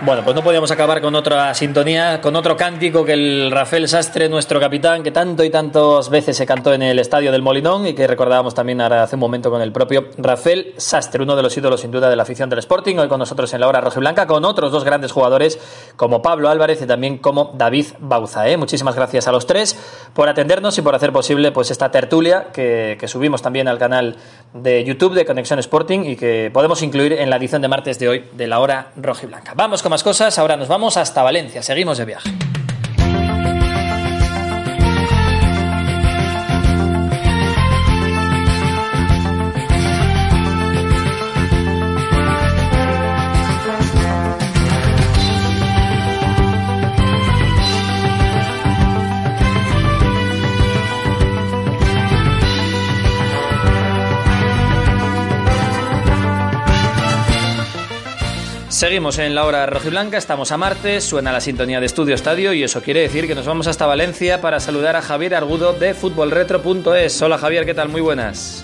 Bueno, pues no podíamos acabar con otra sintonía, con otro cántico que el Rafael Sastre, nuestro capitán, que tanto y tantas veces se cantó en el estadio del Molinón y que recordábamos también ahora hace un momento con el propio Rafael Sastre, uno de los ídolos sin duda de la afición del Sporting, hoy con nosotros en la hora roja y blanca, con otros dos grandes jugadores como Pablo Álvarez y también como David Bauza. ¿eh? Muchísimas gracias a los tres por atendernos y por hacer posible pues esta tertulia que, subimos también al canal de YouTube de Conexión Sporting y que podemos incluir en la edición de martes de hoy de la hora roja. Vamos con más cosas, ahora nos vamos hasta Valencia, seguimos de viaje. Seguimos en la hora rojiblanca, estamos a martes, suena la sintonía de Estudio Estadio y eso quiere decir que nos vamos hasta Valencia para saludar a Javier Argudo de futbolretro.es. Hola Javier, ¿qué tal? Muy buenas.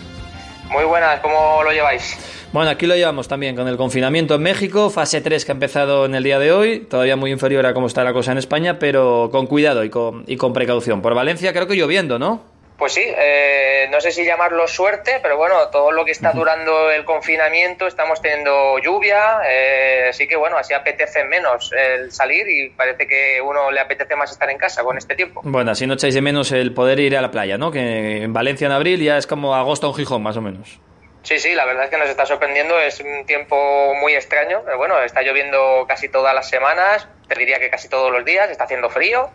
Muy buenas, ¿cómo lo lleváis? Bueno, aquí lo llevamos también con el confinamiento en México, fase 3 que ha empezado en el día de hoy, todavía muy inferior a cómo está la cosa en España, pero con cuidado y con, y con precaución. Por Valencia creo que lloviendo, ¿no? Pues sí, eh, no sé si llamarlo suerte, pero bueno, todo lo que está durando el confinamiento, estamos teniendo lluvia, eh, así que bueno, así apetece menos el salir y parece que uno le apetece más estar en casa con este tiempo. Bueno, así no echáis de menos el poder ir a la playa, ¿no? Que en Valencia en abril ya es como agosto en Gijón, más o menos. Sí, sí, la verdad es que nos está sorprendiendo, es un tiempo muy extraño, pero bueno, está lloviendo casi todas las semanas, te diría que casi todos los días, está haciendo frío,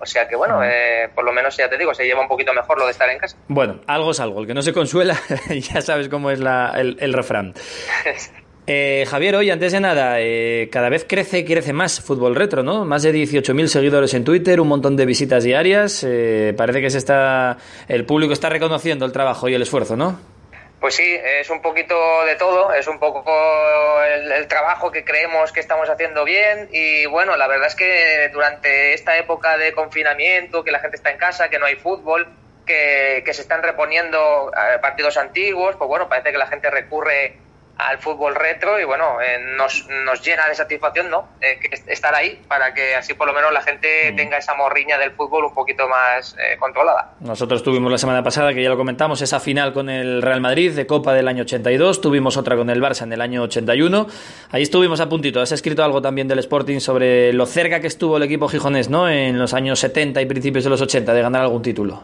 o sea que bueno, eh, por lo menos ya te digo, se lleva un poquito mejor lo de estar en casa. Bueno, algo es algo. El que no se consuela, ya sabes cómo es la- el, el refrán. Eh, Javier, oye, antes de nada, eh, cada vez crece y crece más Fútbol Retro, ¿no? Más de 18.000 seguidores en Twitter, un montón de visitas diarias. eh, parece que se está, el público está reconociendo el trabajo y el esfuerzo, ¿no? Pues sí, es un poquito de todo, es un poco el, trabajo que creemos que estamos haciendo bien y bueno, la verdad es que durante esta época de confinamiento, que la gente está en casa, que no hay fútbol, que, que se están reponiendo eh, partidos antiguos, pues bueno, parece que la gente recurre al fútbol retro y bueno, eh, nos, nos llena de satisfacción, ¿no? Eh, que estar ahí para que así por lo menos la gente Mm. tenga esa morriña del fútbol un poquito más eh, controlada. Nosotros tuvimos la semana pasada, que ya lo comentamos, esa final con el Real Madrid de Copa del año 82, tuvimos otra con el Barça en el año 81. Ahí estuvimos a puntito. Has escrito algo también del Sporting sobre lo cerca que estuvo el equipo gijonés, ¿no? En los años 70 y principios de los 80 de ganar algún título.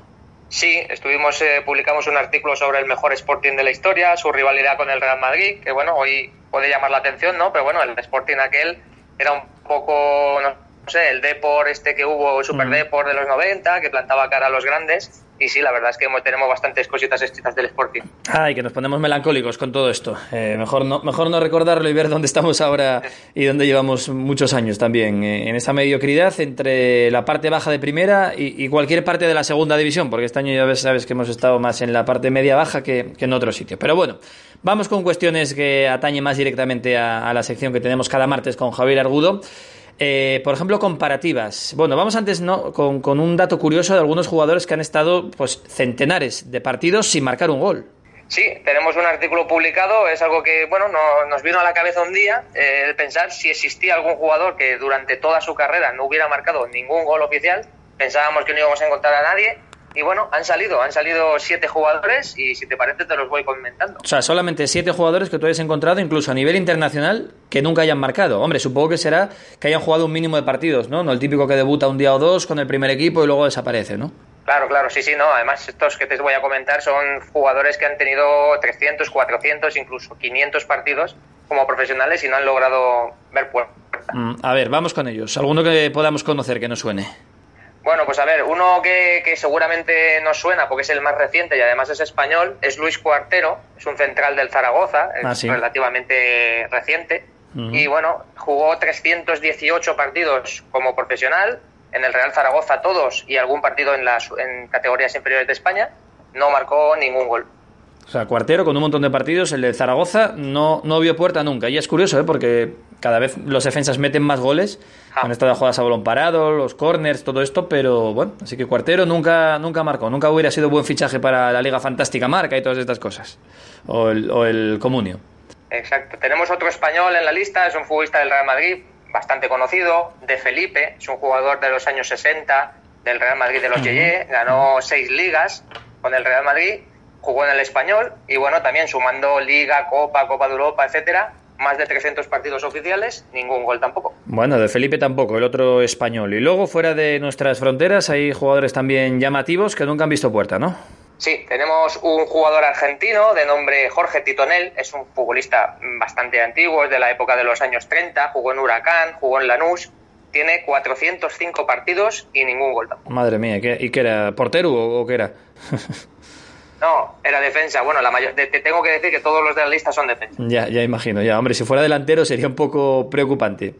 Sí, estuvimos, eh, publicamos un artículo sobre el mejor Sporting de la historia, su rivalidad con el Real Madrid, que bueno, hoy puede llamar la atención, ¿no? Pero bueno, el Sporting aquel era un poco, no sé, el Depor este que hubo, el Super Mm. Depor de los 90, que plantaba cara a los grandes. Y sí, la verdad es que tenemos bastantes cositas escritas del Sporting. Ay, que nos ponemos melancólicos con todo esto. Eh, mejor, no, mejor no recordarlo y ver dónde estamos ahora y dónde llevamos muchos años también. eh, en esta mediocridad entre la parte baja de primera y, cualquier parte de la segunda división, porque este año ya ves, sabes que hemos estado más en la parte media-baja que en otro sitio. Pero bueno, vamos con cuestiones que atañen más directamente a, a la sección que tenemos cada martes con Javier Argudo. Eh, por ejemplo, comparativas. Bueno, vamos antes ¿no? con, un dato curioso de algunos jugadores que han estado pues centenares de partidos sin marcar un gol. Sí, tenemos un artículo publicado, es algo que bueno no- nos vino a la cabeza un día, eh, el pensar si existía algún jugador que durante toda su carrera no hubiera marcado ningún gol oficial, pensábamos que no íbamos a encontrar a nadie, y bueno, han salido, han salido siete jugadores, y si te parece te los voy comentando. O sea, solamente siete jugadores que tú hayas encontrado, incluso a nivel internacional, que nunca hayan marcado. Hombre, supongo que será que hayan jugado un mínimo de partidos, ¿no? No el típico que debuta un día o dos con el primer equipo y luego desaparece, ¿no? Claro, claro, sí, sí, no, además estos que te voy a comentar son jugadores que han tenido 300, 400, incluso 500 partidos como profesionales y no han logrado ver puerta. Mm, a ver, vamos con ellos. Alguno que podamos conocer que nos suene. Bueno, pues a ver, uno que, que seguramente nos suena porque es el más reciente y además es español, es Luis Cuartero, es un central del Zaragoza, Ah, sí. relativamente reciente. Y bueno, jugó 318 partidos como profesional, en el Real Zaragoza todos y algún partido en, las, en categorías inferiores de España, no marcó ningún gol. O sea, Cuartero con un montón de partidos, el de Zaragoza no, no vio puerta nunca. Y es curioso, ¿eh? Porque cada vez los defensas meten más goles. Han estado jugadas a balón parado, los corners, todo esto, pero bueno, así que Cuartero nunca, nunca marcó. Nunca hubiera sido buen fichaje para la Liga Fantástica Marca y todas estas cosas. O el, o el Comunio. Exacto. Tenemos otro español en la lista, es un futbolista del Real Madrid, bastante conocido, de Felipe, es un jugador de los años 60 del Real Madrid de los. Yeye, ganó seis ligas con el Real Madrid, jugó en el español y bueno, también sumando Liga, Copa, Copa de Europa, etcétera, más de 300 partidos oficiales, ningún gol tampoco. Bueno, de Felipe tampoco, el otro español. Y luego, fuera de nuestras fronteras, hay jugadores también llamativos que nunca han visto puerta, ¿no? Sí, tenemos un jugador argentino de nombre Jorge Titonel, es un futbolista bastante antiguo, es de la época de los años 30, jugó en Huracán, jugó en Lanús, tiene 405 partidos y ningún gol tampoco. Madre mía, ¿qué- ¿y qué era? ¿Portero o qué era? No, era defensa. Bueno, la mayor, te, te tengo que decir que todos los de la lista son defensa. Ya, ya imagino, ya. Hombre, si fuera delantero sería un poco preocupante.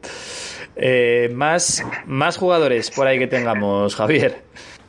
Eh, más, más jugadores por ahí que tengamos, Javier.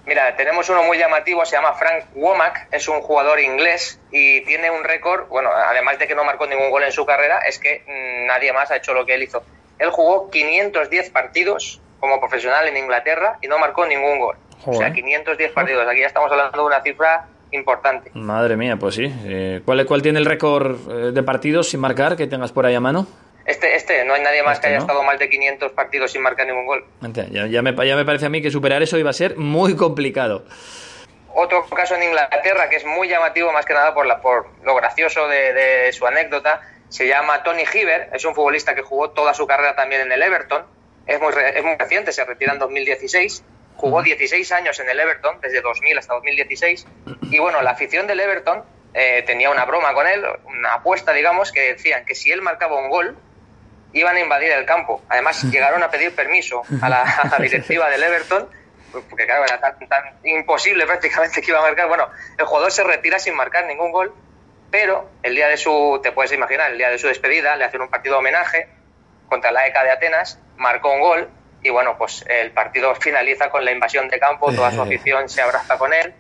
Mira, tenemos uno muy llamativo, se llama Frank Womack, es un jugador inglés y tiene un récord, bueno, además de que no marcó ningún gol en su carrera, es que mm, nadie más ha hecho lo que él hizo. Él jugó 510 partidos como profesional en Inglaterra y no marcó ningún gol. O sea, Joder. 510 partidos. Aquí ya estamos hablando de una cifra importante. Madre mía, pues sí. Eh, ¿cuál, ¿Cuál tiene el récord eh, de partidos sin marcar que tengas por ahí a mano? Este, este, no hay nadie más Este, que haya ¿no? estado más de 500 partidos sin marcar ningún gol. Ya, ya me, ya me parece a mí que superar eso iba a ser muy complicado. Otro caso en Inglaterra que es muy llamativo más que nada por, la, por lo gracioso de, de su anécdota, se llama Tony Hiver, es un futbolista que jugó toda su carrera también en el Everton, es muy, es muy reciente, se retira en 2016, jugó 16 años en el Everton, desde 2000 hasta 2016, y bueno, la afición del Everton eh, tenía una broma con él, una apuesta, digamos, que decían que si él marcaba un gol, iban a invadir el campo. Además, llegaron a pedir permiso a la, a la directiva del Everton, porque claro, era tan, tan imposible prácticamente que iba a marcar. Bueno, el jugador se retira sin marcar ningún gol, pero el día de su, te puedes imaginar, el día de su despedida, le hacen un partido de homenaje contra la ECA de Atenas, marcó un gol y bueno, pues el partido finaliza con la invasión de campo, toda su afición se abraza con él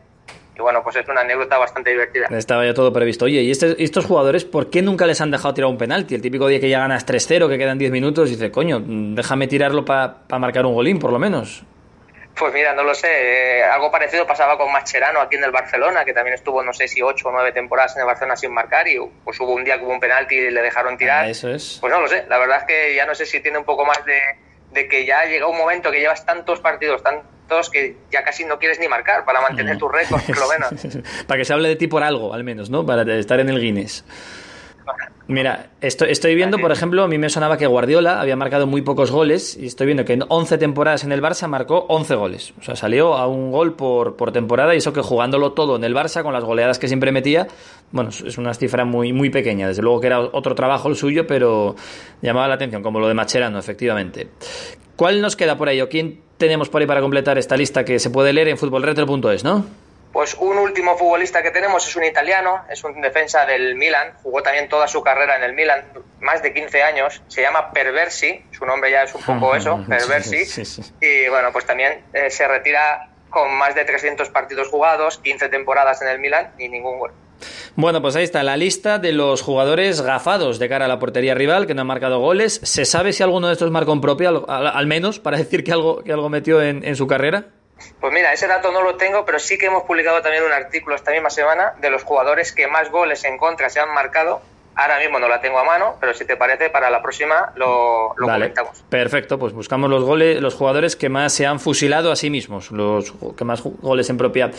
y bueno, pues es una anécdota bastante divertida. Estaba ya todo previsto. Oye, ¿y este- estos jugadores por qué nunca les han dejado tirar un penalti? El típico día que ya ganas 3-0, que quedan 10 minutos, y dice, coño, déjame tirarlo para marcar un golín, por lo menos. Pues mira, no lo sé. Eh, algo parecido pasaba con Mascherano aquí en el Barcelona, que también estuvo, no sé si ocho o nueve temporadas en el Barcelona sin marcar y pues hubo un día que hubo un penalti y le dejaron tirar. Ah, eso es. Pues no lo sé. La verdad es que ya no sé si tiene un poco más de, de que ya llega un momento que llevas tantos partidos, tantos que ya casi no quieres ni marcar para mantener tus récords, por lo menos. para que se hable de ti por algo, al menos, ¿no? Para estar en el Guinness. Mira, estoy, estoy viendo, por ejemplo, a mí me sonaba que Guardiola había marcado muy pocos goles y estoy viendo que en 11 temporadas en el Barça marcó 11 goles. O sea, salió a un gol por, por temporada y eso que jugándolo todo en el Barça con las goleadas que siempre metía, bueno, es una cifra muy, muy pequeña. Desde luego que era otro trabajo el suyo, pero llamaba la atención, como lo de Macherano, efectivamente. ¿Cuál nos queda por ahí o quién tenemos por ahí para completar esta lista que se puede leer en futbolretro.es, no? Pues un último futbolista que tenemos es un italiano, es un defensa del Milan, jugó también toda su carrera en el Milan, más de 15 años, se llama Perversi, su nombre ya es un poco eso, Perversi, y bueno, pues también eh, se retira con más de 300 partidos jugados, 15 temporadas en el Milan y ningún gol. Bueno, pues ahí está la lista de los jugadores gafados de cara a la portería rival que no han marcado goles. ¿Se sabe si alguno de estos marcó en propia, al, menos, para decir que algo, que algo metió en, en su carrera? Pues mira, ese dato no lo tengo, pero sí que hemos publicado también un artículo esta misma semana de los jugadores que más goles en contra se han marcado Ahora mismo no la tengo a mano, pero si te parece, para la próxima lo, lo comentamos. Perfecto, pues buscamos los goles, los jugadores que más se han fusilado a sí mismos, los que más goles en propia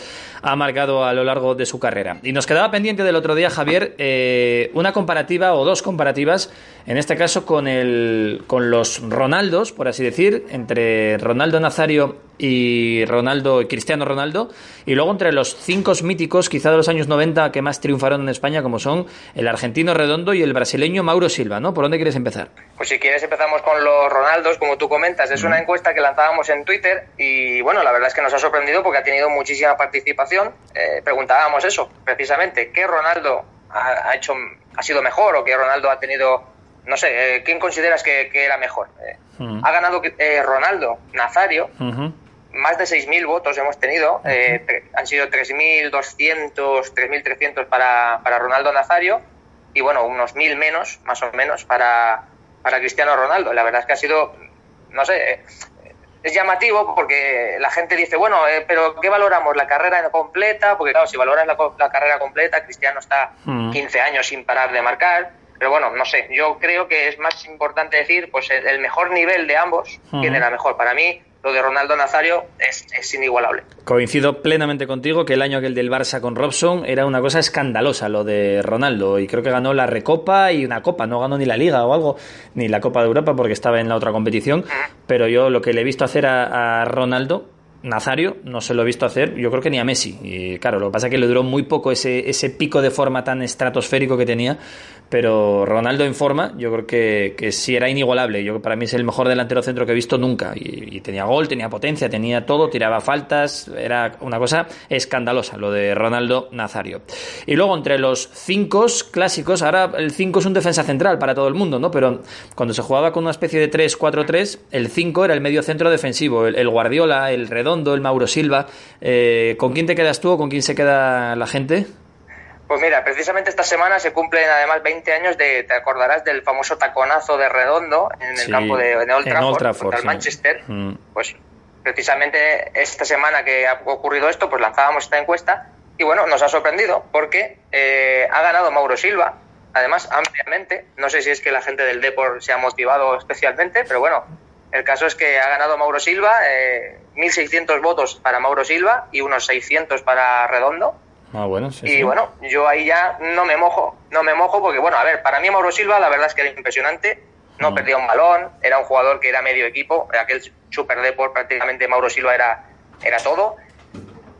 ha marcado a lo largo de su carrera. Y nos quedaba pendiente del otro día, Javier, eh, una comparativa o dos comparativas, en este caso con, el, con los Ronaldos, por así decir, entre Ronaldo Nazario y Ronaldo y Cristiano Ronaldo, y luego entre los cinco míticos, quizá de los años 90, que más triunfaron en España, como son el argentino Redondo y el brasileño Mauro Silva, ¿no? ¿Por dónde quieres empezar? Pues si quieres empezamos con los Ronaldos, como tú comentas. Es una encuesta que lanzábamos en Twitter y bueno, la verdad es que nos ha sorprendido porque ha tenido muchísima participación. Eh, preguntábamos eso, precisamente, ¿qué Ronaldo ha, hecho, ha sido mejor o qué Ronaldo ha tenido, no sé, eh, ¿quién consideras que, era mejor? Eh, ha ganado Ronaldo, Nazario, más de 6.000 votos hemos tenido, han sido 3.200, 3.300 para, para Ronaldo Nazario y bueno, unos mil menos, más o menos, para, para Cristiano Ronaldo. La verdad es que ha sido, no sé, es llamativo porque la gente dice, bueno, eh, pero ¿qué valoramos? ¿La carrera completa? Porque claro, si valoras la, carrera completa, Cristiano está 15 mm. años sin parar de marcar. Pero bueno, no sé, yo creo que es más importante decir, pues el, mejor nivel de ambos, ¿quién era mejor? Para mí, lo de Ronaldo Nazario es, inigualable. Coincido plenamente contigo que el año aquel del Barça con Robson era una cosa escandalosa lo de Ronaldo y creo que ganó la Recopa y una Copa, no ganó ni la Liga o algo, ni la Copa de Europa porque estaba en la otra competición, pero yo lo que le he visto hacer a Ronaldo Nazario no se lo he visto hacer, yo creo que ni a Messi. Y claro, lo que pasa es que le duró muy poco ese, ese pico de forma tan estratosférico que tenía, pero Ronaldo en forma, yo creo que, que sí era inigualable. Yo para mí es el mejor delantero centro que he visto nunca. Y, tenía gol, tenía potencia, tenía todo, tiraba faltas, era una cosa escandalosa lo de Ronaldo Nazario. Y luego entre los cinco clásicos, ahora el 5 es un defensa central para todo el mundo, ¿no? Pero cuando se jugaba con una especie de 3-4-3, el 5 era el medio centro defensivo, el, el Guardiola, el Redondo el Mauro Silva. Eh, ¿Con quién te quedas tú o con quién se queda la gente? Pues mira, precisamente esta semana se cumplen además 20 años de, te acordarás del famoso taconazo de Redondo en el campo de, Old Trafford, contra el Manchester. Mm. Pues precisamente esta semana que ha ocurrido esto, pues lanzábamos esta encuesta y bueno, nos ha sorprendido porque eh, ha ganado Mauro Silva, además ampliamente. No sé si es que la gente del Deport se ha motivado especialmente, pero bueno, el caso es que ha ganado Mauro Silva, eh, 1.600 votos para Mauro Silva y unos 600 para Redondo. Ah, bueno, y bueno, yo ahí ya no me mojo, no me mojo porque, bueno, a ver, para mí Mauro Silva la verdad es que era impresionante, no mm. perdía un balón, era un jugador que era medio equipo, aquel Super Deport prácticamente Mauro Silva era, era todo,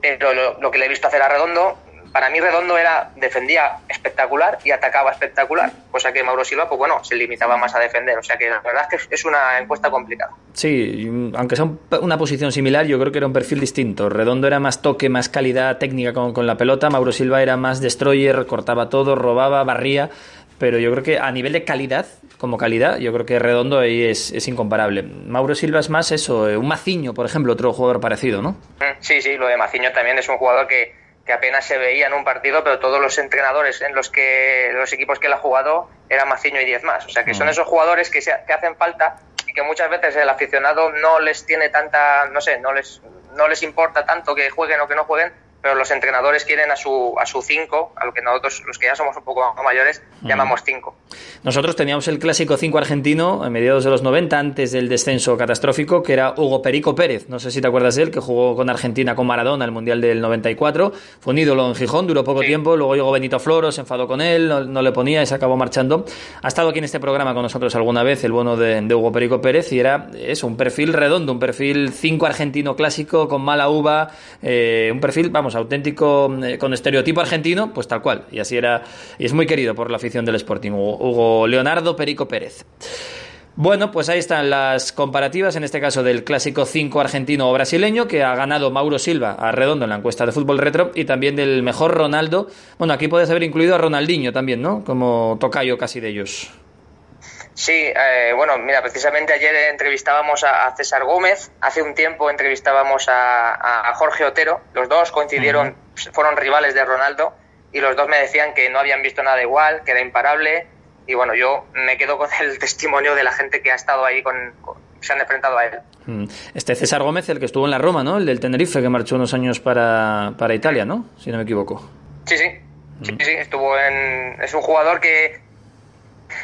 pero lo que le he visto hacer a Redondo para mí Redondo era defendía espectacular y atacaba espectacular, cosa que Mauro Silva, pues bueno, se limitaba más a defender. O sea que la verdad es que es una encuesta complicada. Sí, aunque sea una posición similar, yo creo que era un perfil distinto. Redondo era más toque, más calidad técnica con, la pelota. Mauro Silva era más destroyer, cortaba todo, robaba, barría pero yo creo que a nivel de calidad, como calidad, yo creo que Redondo ahí es, es, incomparable. Mauro Silva es más eso, eh, un Maciño, por ejemplo, otro jugador parecido, ¿no? Mm, sí, sí, lo de Maciño también es un jugador que, que apenas se veía en un partido, pero todos los entrenadores en los que los equipos que él ha jugado eran Maciño y 10 más. O sea, que son mm. esos jugadores que, se, que hacen falta y que muchas veces el aficionado no les tiene tanta, no sé, no les no les importa tanto que jueguen o que no jueguen, pero los entrenadores quieren a su a su cinco, a lo que nosotros, los que ya somos un poco mayores, llamamos cinco. Nosotros teníamos el clásico 5 argentino a mediados de los 90, antes del descenso catastrófico, que era Hugo Perico Pérez. No sé si te acuerdas de él, que jugó con Argentina con Maradona el Mundial del 94. Fue un ídolo en Gijón, duró poco tiempo. Luego llegó Benito Floro, se enfadó con él, no, le ponía y se acabó marchando. Ha estado aquí en este programa con nosotros alguna vez el bueno de, Hugo Perico Pérez y era eso, un perfil redondo, un perfil 5 argentino clásico con mala uva, eh, un perfil, vamos, auténtico eh, con estereotipo argentino, pues tal cual. Y así era, y es muy querido por la afición del Sporting, Hugo, Leonardo Perico Pérez. Bueno, pues ahí están las comparativas, en este caso del clásico 5 argentino o brasileño, que ha ganado Mauro Silva a redondo en la encuesta de fútbol retro, y también del mejor Ronaldo. Bueno, aquí puedes haber incluido a Ronaldinho también, ¿no? Como tocayo casi de ellos. Sí, eh, bueno, mira, precisamente ayer entrevistábamos a, César Gómez, hace un tiempo entrevistábamos a, Jorge Otero, los dos coincidieron, fueron rivales de Ronaldo y los dos me decían que no habían visto nada igual, que era imparable y bueno, yo me quedo con el testimonio de la gente que ha estado ahí, con, se han enfrentado a él. Mm. Este César Gómez, el que estuvo en la Roma, ¿no? El del Tenerife, que marchó unos años para, para Italia, ¿no? Si no me equivoco. Sí, sí. Sí, mm. sí, estuvo en... Es un jugador que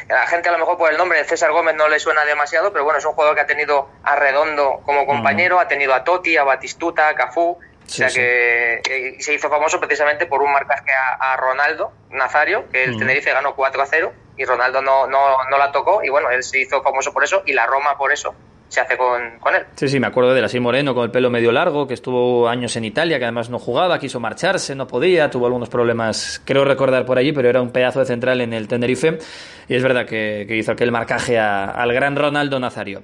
la gente a lo mejor por el nombre de César Gómez no le suena demasiado, pero bueno, es un jugador que ha tenido a Redondo como compañero, ha tenido a Totti, a Batistuta, a Cafú, o sea que, se hizo famoso precisamente por un marcaje a, Ronaldo Nazario, que el Tenerife ganó 4 a 0 y Ronaldo no, no, no la tocó y bueno, él se hizo famoso por eso y la Roma por eso se hace con, él. Sí, sí, me acuerdo de él, así moreno, con el pelo medio largo, que estuvo años en Italia, que además no jugaba, quiso marcharse, no podía, tuvo algunos problemas, creo recordar por allí, pero era un pedazo de central en el Tenerife, y es verdad que, hizo aquel marcaje al gran Ronaldo Nazario.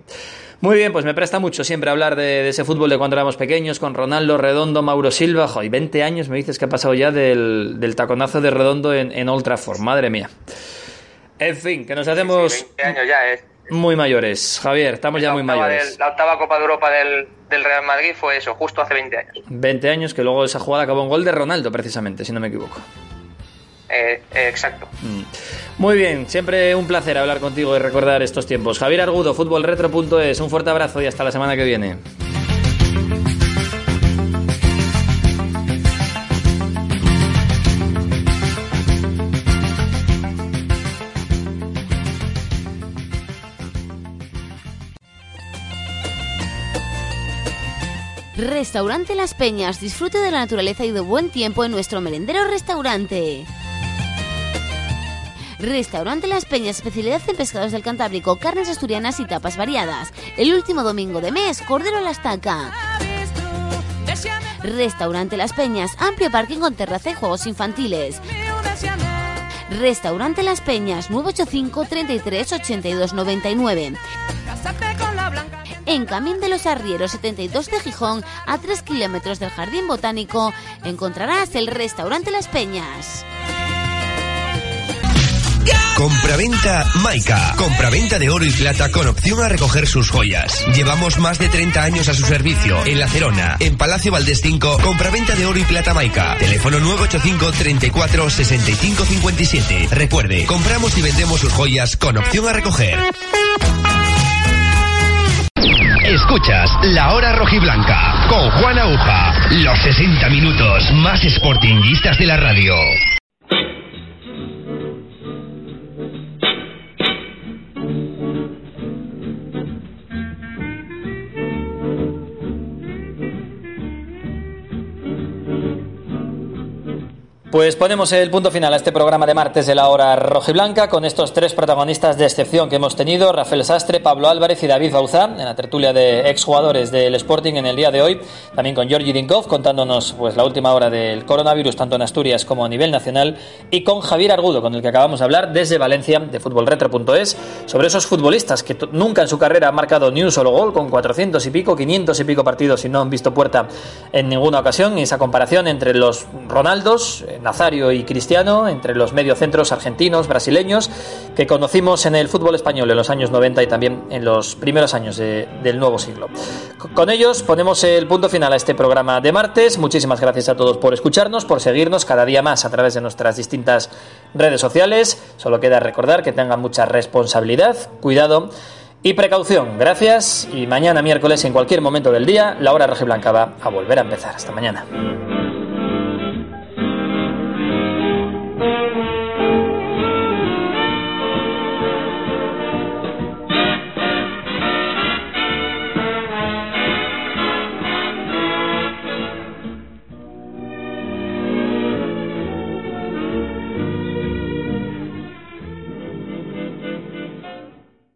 Muy bien, pues me presta mucho siempre hablar de, ese fútbol de cuando éramos pequeños, con Ronaldo, Redondo, Mauro Silva, y 20 años me dices que ha pasado ya del, taconazo de Redondo en, en Old Trafford, madre mía. En fin, que nos hacemos... 20 años ya, ¿eh? Muy mayores, Javier, estamos ya muy mayores. la octava Copa de Europa del, Real Madrid fue eso, justo hace 20 años. 20 años, que luego esa jugada acabó en gol de Ronaldo, precisamente, si no me equivoco. Eh, eh, exacto. Mm. Muy bien, siempre un placer hablar contigo y recordar estos tiempos. Javier Argudo, futbolretro.es, un fuerte abrazo y hasta la semana que viene. Restaurante Las Peñas, disfrute de la naturaleza y de buen tiempo en nuestro merendero restaurante. Restaurante Las Peñas, especialidad en pescados del Cantábrico, carnes asturianas y tapas variadas. El último domingo de mes, cordero a la estaca. Restaurante Las Peñas, amplio parking con terraza y juegos infantiles. Restaurante Las Peñas, 985 33 82 99 en Camín de los Arrieros 72 de Gijón, a 3 kilómetros del Jardín Botánico, encontrarás el restaurante Las Peñas. Compraventa Maica. Compraventa de oro y plata con opción a recoger sus joyas. Llevamos más de 30 años a su servicio. En La Cerona, en Palacio Valdés 5, compraventa de oro y plata Maica. Teléfono 985 34 65 57. Recuerde, compramos y vendemos sus joyas con opción a recoger. Escuchas La Hora Rojiblanca con Juan Aguja. Los 60 minutos más sportinguistas de la radio. Pues ponemos el punto final a este programa de martes de la hora rojiblanca con estos tres protagonistas de excepción que hemos tenido, Rafael Sastre, Pablo Álvarez y David Bauzá, en la tertulia de exjugadores del Sporting en el día de hoy, también con Georgi Dinkov contándonos pues la última hora del coronavirus tanto en Asturias como a nivel nacional y con Javier Argudo con el que acabamos de hablar desde Valencia de futbolretro.es sobre esos futbolistas que nunca en su carrera han marcado ni un solo gol con 400 y pico, 500 y pico partidos y no han visto puerta en ninguna ocasión y esa comparación entre los Ronaldos, Nazario y Cristiano, entre los mediocentros argentinos, brasileños, que conocimos en el fútbol español en los años 90 y también en los primeros años del nuevo siglo. Con ellos ponemos el punto final a este programa de martes. Muchísimas gracias a todos por escucharnos, por seguirnos cada día más a través de nuestras distintas redes sociales. Solo queda recordar que tengan mucha responsabilidad, cuidado y precaución. Gracias y mañana miércoles en cualquier momento del día la hora rojiblanca va a volver a empezar. Hasta mañana.